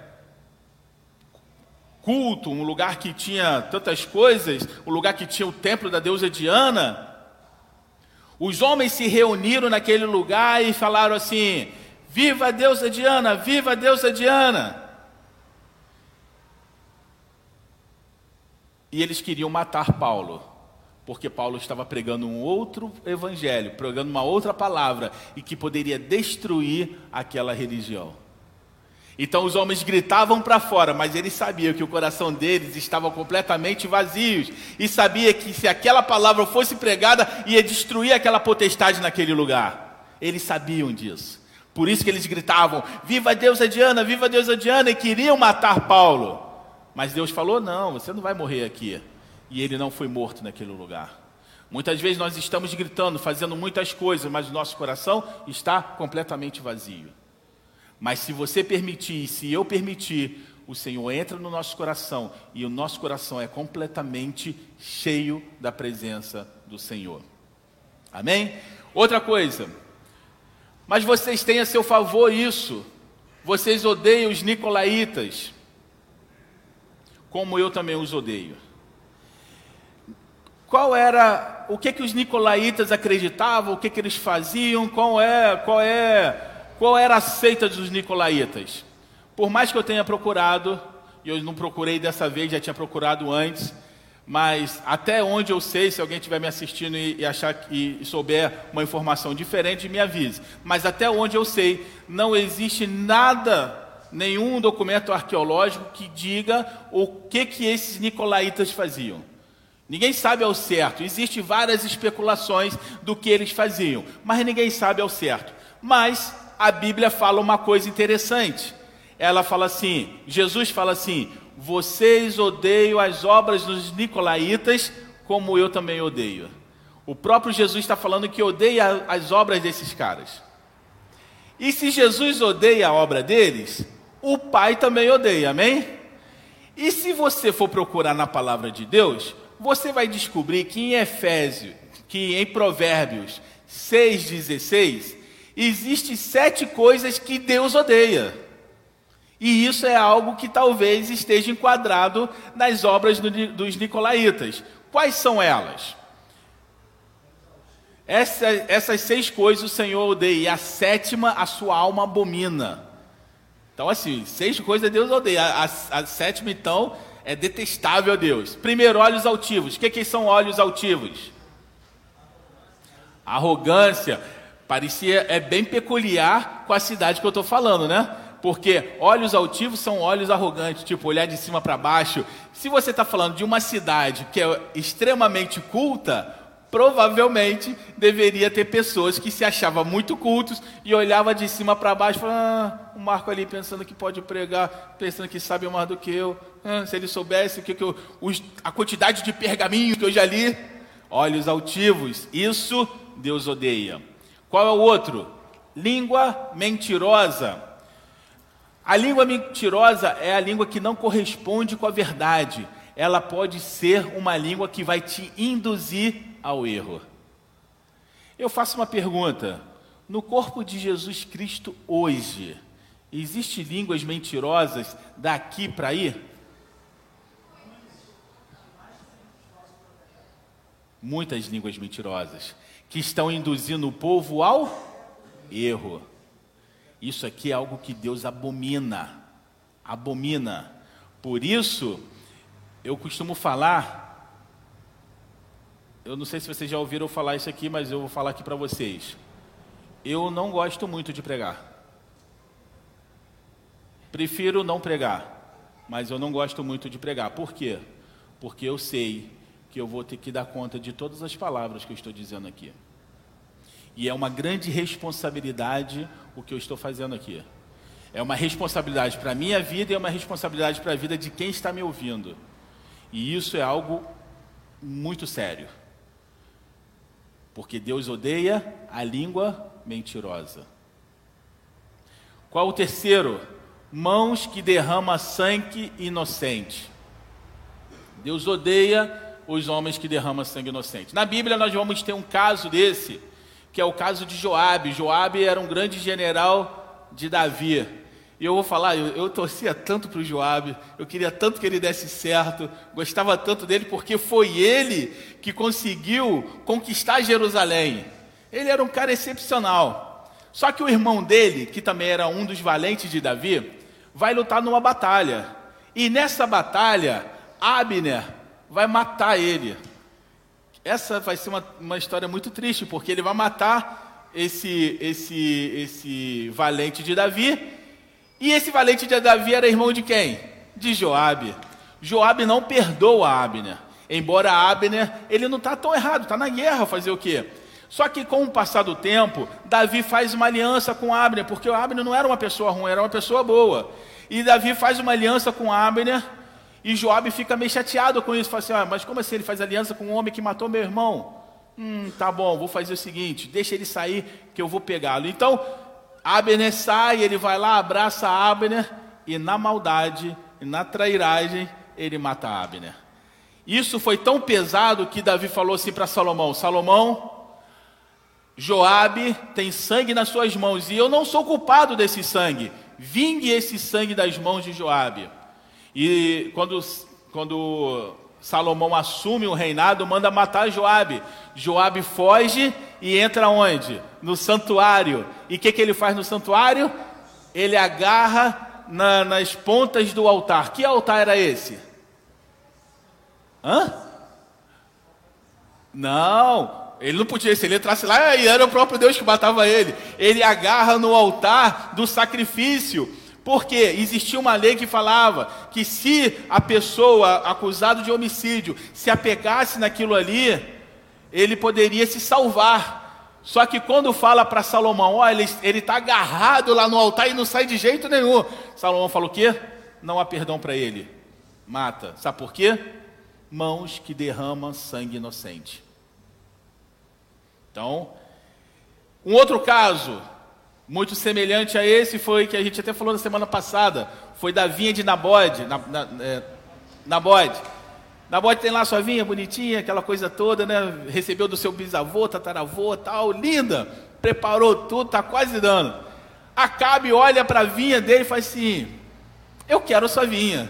culto, um lugar que tinha tantas coisas, um lugar que tinha o templo da deusa Diana. Os homens se reuniram naquele lugar e falaram assim: Viva a deusa Diana, viva a deusa Diana. E eles queriam matar Paulo, porque Paulo estava pregando um outro evangelho, pregando uma outra palavra e que poderia destruir aquela religião. Então os homens gritavam para fora, mas eles sabiam que o coração deles estava completamente vazio e sabia que se aquela palavra fosse pregada ia destruir aquela potestade naquele lugar. Eles sabiam disso. Por isso que eles gritavam: "Viva Deus a viva Deus a Diana!" e queriam matar Paulo. Mas Deus falou: "Não, você não vai morrer aqui." E ele não foi morto naquele lugar. Muitas vezes nós estamos gritando, fazendo muitas coisas, mas o nosso coração está completamente vazio. Mas se você permitir, se eu permitir, o Senhor entra no nosso coração e o nosso coração é completamente cheio da presença do Senhor. Amém? Outra coisa, mas vocês têm a seu favor isso, vocês odeiam os nicolaítas, como eu também os odeio. Qual era, o que que os nicolaítas acreditavam, o que que eles faziam, qual é, qual é qual era a seita dos nicolaítas? Por mais que eu tenha procurado, e eu não procurei dessa vez, já tinha procurado antes, mas até onde eu sei, se alguém estiver me assistindo e, e achar e, e souber uma informação diferente, me avise. Mas até onde eu sei, não existe nada, nenhum documento arqueológico que diga o que que esses nicolaítas faziam. Ninguém sabe ao certo. Existem várias especulações do que eles faziam, mas ninguém sabe ao certo. Mas a Bíblia fala uma coisa interessante. ela fala assim: Jesus fala assim: vocês odeiam as obras dos nicolaítas, como eu também odeio. O próprio Jesus está falando que odeia as obras desses caras. E se Jesus odeia a obra deles, o Pai também odeia, amém? E se você for procurar na palavra de Deus, você vai descobrir que em Efésios, que em Provérbios 6,16, existe sete coisas que Deus odeia. E isso é algo que talvez esteja enquadrado nas obras do, dos Nicolaitas. Quais são elas? Essa, essas seis coisas o Senhor odeia, e a sétima a sua alma abomina. Então, assim, seis coisas Deus odeia. A, a, a sétima, então, é detestável a Deus. Primeiro, olhos altivos. O que, que são olhos altivos? Arrogância. Parecia, é bem peculiar com a cidade que eu estou falando, né? Porque olhos altivos são olhos arrogantes, tipo olhar de cima para baixo. Se você está falando de uma cidade que é extremamente culta, provavelmente deveria ter pessoas que se achavam muito cultos e olhava de cima para baixo, falando, ah, o Marco ali pensando que pode pregar, pensando que sabe mais do que eu. Ah, se ele soubesse o que, que eu, os, a quantidade de pergaminho que eu já li, olhos altivos, isso Deus odeia. Qual é o outro? Língua mentirosa. A língua mentirosa é a língua que não corresponde com a verdade. Ela pode ser uma língua que vai te induzir ao erro. Eu faço uma pergunta: no corpo de Jesus Cristo hoje, existe línguas mentirosas daqui para aí? Muitas línguas mentirosas que estão induzindo o povo ao erro. Isso aqui é algo que Deus abomina. Abomina. Por isso, eu costumo falar. Eu não sei se vocês já ouviram falar isso aqui, mas eu vou falar aqui para vocês. Eu não gosto muito de pregar. Prefiro não pregar, mas eu não gosto muito de pregar. Por quê? Porque eu sei que eu vou ter que dar conta de todas as palavras que eu estou dizendo aqui. E é uma grande responsabilidade o que eu estou fazendo aqui. É uma responsabilidade para a minha vida e é uma responsabilidade para a vida de quem está me ouvindo. E isso é algo muito sério. Porque Deus odeia a língua mentirosa. Qual o terceiro? Mãos que derramam sangue inocente. Deus odeia os homens que derramam sangue inocente. Na Bíblia nós vamos ter um caso desse que é o caso de Joabe. Joabe era um grande general de Davi. E eu vou falar, eu, eu torcia tanto para o Joabe, eu queria tanto que ele desse certo, gostava tanto dele, porque foi ele que conseguiu conquistar Jerusalém. Ele era um cara excepcional. Só que o irmão dele, que também era um dos valentes de Davi, vai lutar numa batalha. E nessa batalha, Abner vai matar ele. Essa vai ser uma, uma história muito triste, porque ele vai matar esse, esse, esse valente de Davi. E esse valente de Davi era irmão de quem? De Joabe. Joabe não perdoa Abner. Embora Abner, ele não está tão errado, está na guerra, fazer o quê? Só que com o passar do tempo, Davi faz uma aliança com Abner, porque o Abner não era uma pessoa ruim, era uma pessoa boa. E Davi faz uma aliança com Abner, e Joabe fica meio chateado com isso, fala assim: ah, mas como assim ele faz aliança com um homem que matou meu irmão? Hum, tá bom, vou fazer o seguinte, deixa ele sair que eu vou pegá-lo. Então, Abner sai, ele vai lá, abraça Abner e na maldade, e na trairagem, ele mata Abner. Isso foi tão pesado que Davi falou assim para Salomão: Salomão, Joabe tem sangue nas suas mãos e eu não sou culpado desse sangue. Vingue esse sangue das mãos de Joabe. E quando, quando Salomão assume o reinado, manda matar Joabe. Joabe foge e entra onde? No santuário. E o que, que ele faz no santuário? Ele agarra na, nas pontas do altar. Que altar era esse? Hã? Não, ele não podia, se ele entrasse lá, era o próprio Deus que matava ele. Ele agarra no altar do sacrifício porque existia uma lei que falava que se a pessoa acusada de homicídio se apegasse naquilo ali, ele poderia se salvar. Só que quando fala para Salomão, olha, ele está agarrado lá no altar e não sai de jeito nenhum. Salomão fala o quê? Não há perdão para ele. Mata. Sabe por quê? Mãos que derramam sangue inocente. Então, um outro caso, muito semelhante a esse foi que a gente até falou na semana passada, foi da vinha de Nabode, na, na, é, Nabode. Nabode tem lá sua vinha bonitinha, aquela coisa toda, né? Recebeu do seu bisavô, tataravô, tal, linda. Preparou tudo, tá quase dando. Acabe olha para a vinha dele e faz assim: "Eu quero sua vinha".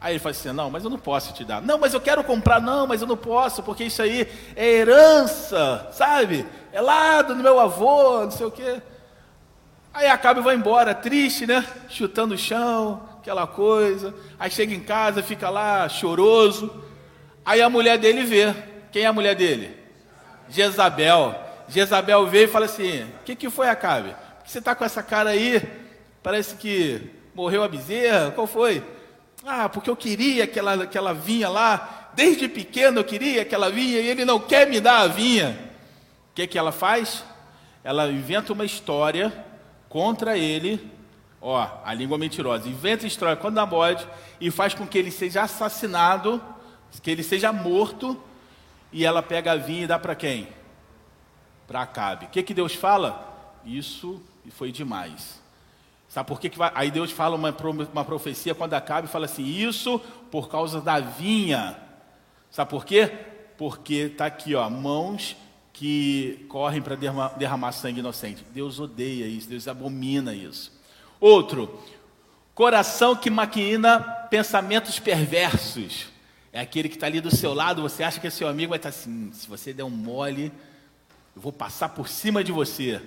Aí ele fala assim: Não, mas eu não posso te dar. Não, mas eu quero comprar. Não, mas eu não posso, porque isso aí é herança, sabe? É lá do meu avô, não sei o quê. Aí acaba e vai embora, triste, né? Chutando o chão, aquela coisa. Aí chega em casa, fica lá choroso. Aí a mulher dele vê. Quem é a mulher dele? Jezabel. Jezabel vê e fala assim: O que, que foi, Acabe? Por que você está com essa cara aí? Parece que morreu a bezerra. Qual foi? Ah, porque eu queria que ela, que ela vinha lá. Desde pequeno eu queria que ela vinha e ele não quer me dar a vinha. O que, que ela faz? Ela inventa uma história contra ele. Ó, a língua mentirosa. Inventa história contra Nabode e faz com que ele seja assassinado, que ele seja morto. E ela pega a vinha e dá para quem? Para Acabe. O que, que Deus fala? Isso foi demais. Sabe por que, que vai? Aí Deus fala uma, uma profecia quando acaba e fala assim: Isso por causa da vinha. Sabe por quê? Porque está aqui, ó, mãos que correm para derramar, sangue inocente. Deus odeia isso, Deus abomina isso. Outro, coração que maquina pensamentos perversos. É aquele que está ali do seu lado, você acha que é seu amigo, vai estar tá assim: se você der um mole, eu vou passar por cima de você.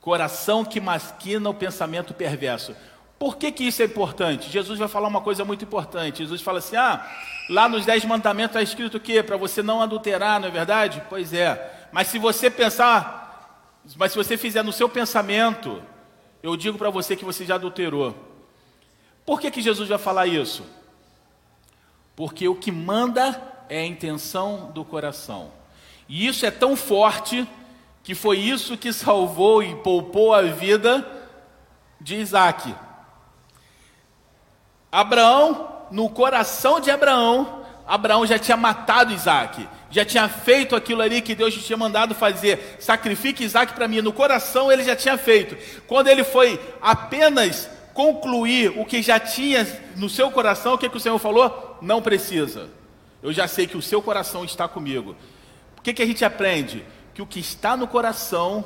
Coração que maquina o pensamento perverso. Por que, que isso é importante? Jesus vai falar uma coisa muito importante. Jesus fala assim: ah, lá nos Dez Mandamentos está escrito o quê? Para você não adulterar, não é verdade? Pois é. Mas se você pensar, mas se você fizer no seu pensamento, eu digo para você que você já adulterou. Por que, que Jesus vai falar isso? Porque o que manda é a intenção do coração. E isso é tão forte que foi isso que salvou e poupou a vida de Isaac. Abraão, no coração de Abraão, Abraão já tinha matado Isaac, já tinha feito aquilo ali que Deus tinha mandado fazer, sacrifique Isaac para mim. No coração ele já tinha feito. Quando ele foi apenas concluir o que já tinha no seu coração, o que, que o Senhor falou? Não precisa. Eu já sei que o seu coração está comigo. O que, que a gente aprende? Que o que está no coração,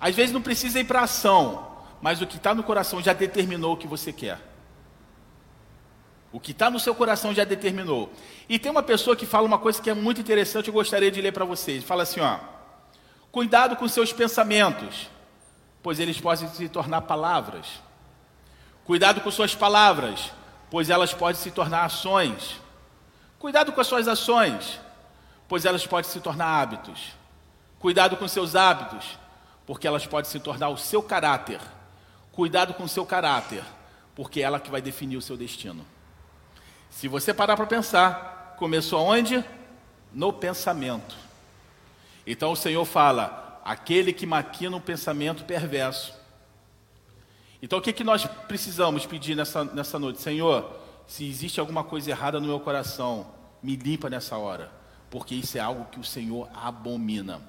às vezes não precisa ir para ação, mas o que está no coração já determinou o que você quer. O que está no seu coração já determinou. E tem uma pessoa que fala uma coisa que é muito interessante, eu gostaria de ler para vocês. Fala assim, ó. Cuidado com seus pensamentos, pois eles podem se tornar palavras. Cuidado com suas palavras, pois elas podem se tornar ações. Cuidado com as suas ações, pois elas podem se tornar hábitos. Cuidado com seus hábitos, porque elas podem se tornar o seu caráter. Cuidado com o seu caráter, porque é ela que vai definir o seu destino. Se você parar para pensar, começou onde? No pensamento. Então o Senhor fala: aquele que maquina um pensamento perverso. Então o que, que nós precisamos pedir nessa, nessa noite? Senhor, se existe alguma coisa errada no meu coração, me limpa nessa hora, porque isso é algo que o Senhor abomina.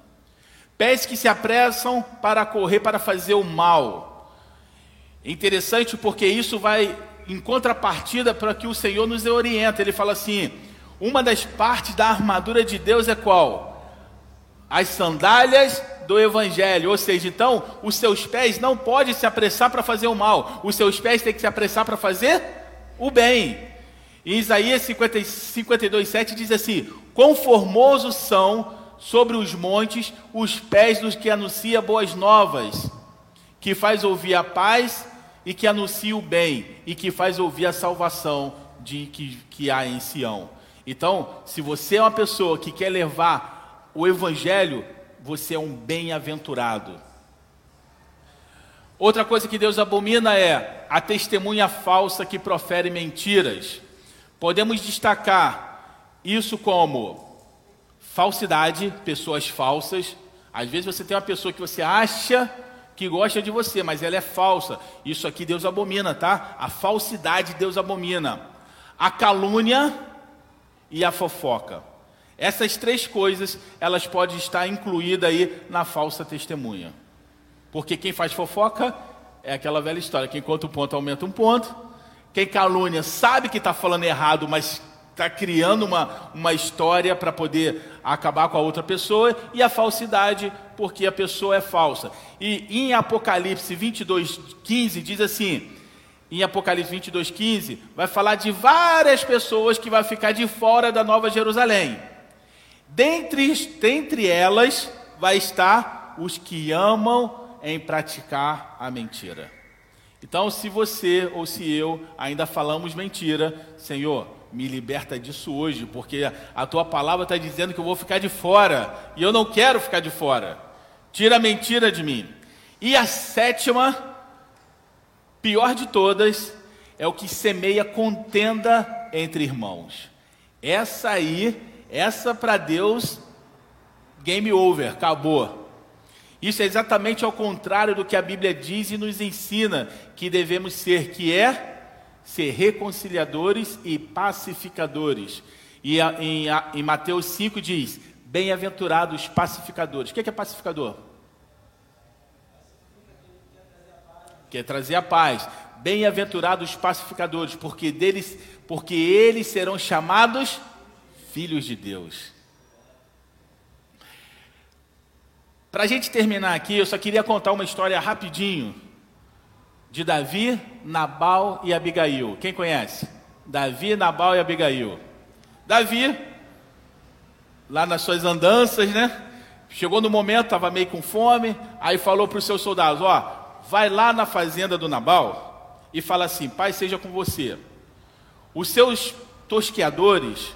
Pés que se apressam para correr para fazer o mal. É interessante porque isso vai em contrapartida para que o Senhor nos orienta. Ele fala assim: uma das partes da armadura de Deus é qual? As sandálias do Evangelho. Ou seja, então, os seus pés não podem se apressar para fazer o mal, os seus pés têm que se apressar para fazer o bem. Em Isaías 50, 52, 7 diz assim: Quão formosos são sobre os montes os pés dos que anuncia boas novas, que faz ouvir a paz e que anuncia o bem e que faz ouvir a salvação de que, que há em Sião. Então, se você é uma pessoa que quer levar o evangelho, você é um bem-aventurado. Outra coisa que Deus abomina é a testemunha falsa que profere mentiras. Podemos destacar isso como falsidade, pessoas falsas. Às vezes você tem uma pessoa que você acha que gosta de você, mas ela é falsa. Isso aqui Deus abomina, tá? A falsidade Deus abomina. A calúnia e a fofoca. Essas três coisas, elas podem estar incluídas aí na falsa testemunha. Porque quem faz fofoca é aquela velha história, quem conta um ponto aumenta um ponto. Quem calúnia sabe que está falando errado, mas está criando uma, uma história para poder acabar com a outra pessoa. E a falsidade, porque a pessoa é falsa. E em Apocalipse 22, 15, diz assim: em Apocalipse 22, 15, vai falar de várias pessoas que vão ficar de fora da Nova Jerusalém. Dentre, dentre elas vai estar os que amam em praticar a mentira. Então, se você ou se eu ainda falamos mentira, Senhor, me liberta disso hoje, porque a tua palavra está dizendo que eu vou ficar de fora e eu não quero ficar de fora. Tira a mentira de mim. E a sétima, pior de todas, é o que semeia contenda entre irmãos. Essa aí, essa para Deus, game over, acabou. Isso é exatamente ao contrário do que a Bíblia diz e nos ensina que devemos ser, que é ser reconciliadores e pacificadores. E em, em Mateus 5 diz: Bem-aventurados pacificadores. O que é, que é pacificador? Quer trazer a paz. Bem-aventurados pacificadores, porque deles, porque eles serão chamados filhos de Deus. Para a gente terminar aqui, eu só queria contar uma história rapidinho de Davi, Nabal e Abigail. Quem conhece? Davi, Nabal e Abigail. Davi, lá nas suas andanças, né? Chegou no momento, estava meio com fome, aí falou para os seus soldados: Ó, vai lá na fazenda do Nabal e fala assim: Pai, seja com você. Os seus tosqueadores,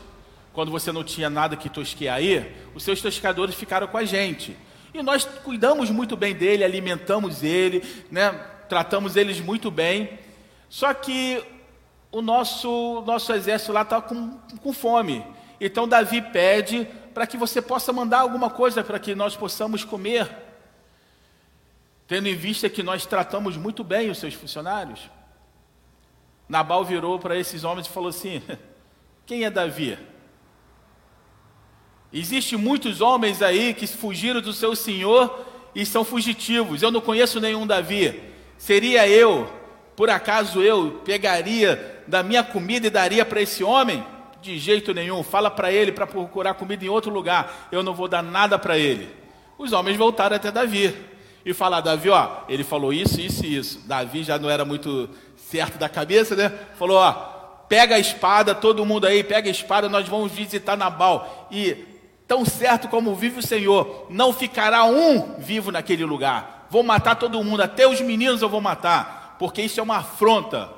quando você não tinha nada que tosquear aí, os seus tosqueadores ficaram com a gente. E nós cuidamos muito bem dele, alimentamos ele, né? tratamos eles muito bem. Só que o nosso, nosso exército lá está com, com fome. Então Davi pede para que você possa mandar alguma coisa para que nós possamos comer, tendo em vista que nós tratamos muito bem os seus funcionários. Nabal virou para esses homens e falou assim: Quem é Davi? Existem muitos homens aí que fugiram do seu senhor e são fugitivos. Eu não conheço nenhum Davi. Seria eu, por acaso eu pegaria da minha comida e daria para esse homem? De jeito nenhum. Fala para ele para procurar comida em outro lugar. Eu não vou dar nada para ele. Os homens voltaram até Davi e falaram: Davi, ó, ele falou isso, isso e isso. Davi já não era muito certo da cabeça, né? Falou: ó, pega a espada, todo mundo aí, pega a espada, nós vamos visitar Nabal. E tão certo como vive o Senhor, não ficará um vivo naquele lugar vou matar todo mundo, até os meninos eu vou matar, porque isso é uma afronta.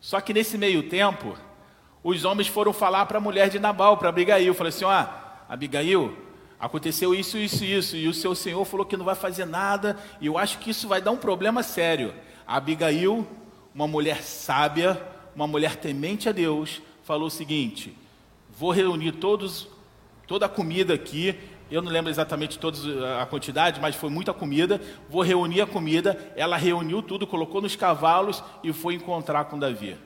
Só que nesse meio tempo, os homens foram falar para a mulher de Nabal, para Abigail, falou assim: ah, Abigail, aconteceu isso, isso, isso, e o seu senhor falou que não vai fazer nada, e eu acho que isso vai dar um problema sério. Abigail, uma mulher sábia, uma mulher temente a Deus, falou o seguinte: vou reunir todos, toda a comida aqui, eu não lembro exatamente toda a quantidade, mas foi muita comida. Vou reunir a comida. Ela reuniu tudo, colocou nos cavalos e foi encontrar com Davi.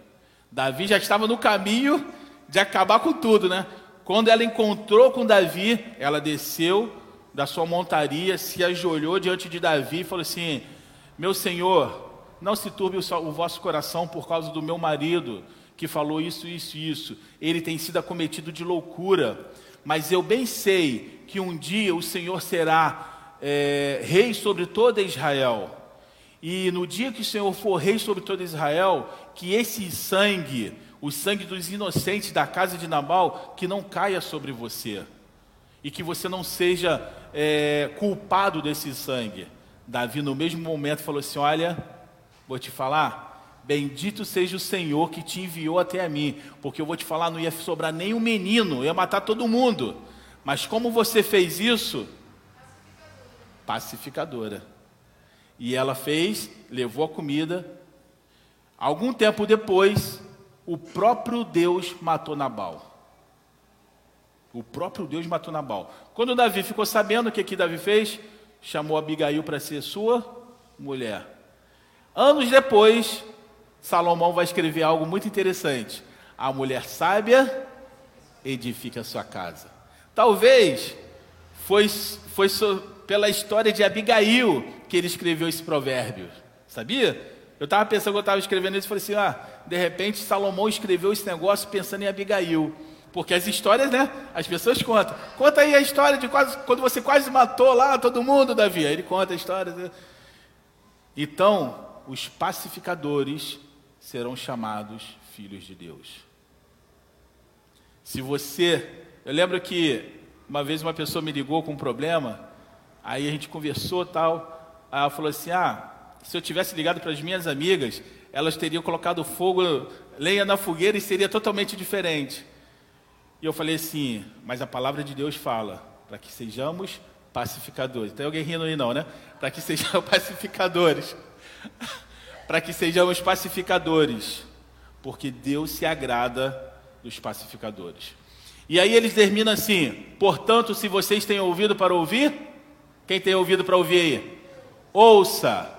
Davi já estava no caminho de acabar com tudo, né? Quando ela encontrou com Davi, ela desceu da sua montaria, se ajoelhou diante de Davi e falou assim: Meu senhor, não se turbe o vosso coração por causa do meu marido, que falou isso, isso isso. Ele tem sido acometido de loucura mas eu bem sei que um dia o Senhor será é, rei sobre toda Israel. E no dia que o Senhor for rei sobre toda Israel, que esse sangue, o sangue dos inocentes da casa de Nabal, que não caia sobre você. E que você não seja é, culpado desse sangue. Davi, no mesmo momento, falou assim: Olha, vou te falar, Bendito seja o Senhor que te enviou até a mim, porque eu vou te falar, não ia sobrar nenhum menino, ia matar todo mundo. Mas como você fez isso? Pacificadora. E ela fez, levou a comida. Algum tempo depois, o próprio Deus matou Nabal. O próprio Deus matou Nabal. Quando Davi ficou sabendo o que, que Davi fez, chamou Abigail para ser sua mulher. Anos depois, Salomão vai escrever algo muito interessante. A mulher sábia edifica a sua casa. Talvez foi, foi pela história de Abigail que ele escreveu esse provérbio. Sabia? Eu estava pensando, eu estava escrevendo isso, falei assim: ah, de repente Salomão escreveu esse negócio pensando em Abigail. Porque as histórias, né? As pessoas contam. Conta aí a história de quase, quando você quase matou lá todo mundo, Davi. Aí ele conta a história. Né? Então, os pacificadores serão chamados filhos de Deus. Se você. Eu lembro que uma vez uma pessoa me ligou com um problema, aí a gente conversou tal. Aí ela falou assim: ah, se eu tivesse ligado para as minhas amigas, elas teriam colocado fogo, lenha na fogueira e seria totalmente diferente. E eu falei assim, mas a palavra de Deus fala para que sejamos pacificadores. Tem alguém rindo aí não, né? Para que sejamos pacificadores. Para que sejamos pacificadores, porque Deus se agrada dos pacificadores. E aí eles terminam assim: portanto, se vocês têm ouvido para ouvir, quem tem ouvido para ouvir aí? Ouça.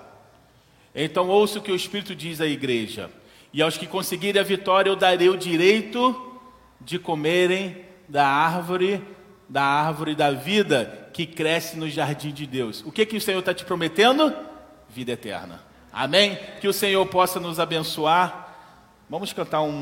Então ouça o que o Espírito diz à igreja. E aos que conseguirem a vitória, eu darei o direito de comerem da árvore, da árvore da vida que cresce no jardim de Deus. O que, que o Senhor está te prometendo? Vida eterna. Amém? Que o Senhor possa nos abençoar. Vamos cantar um.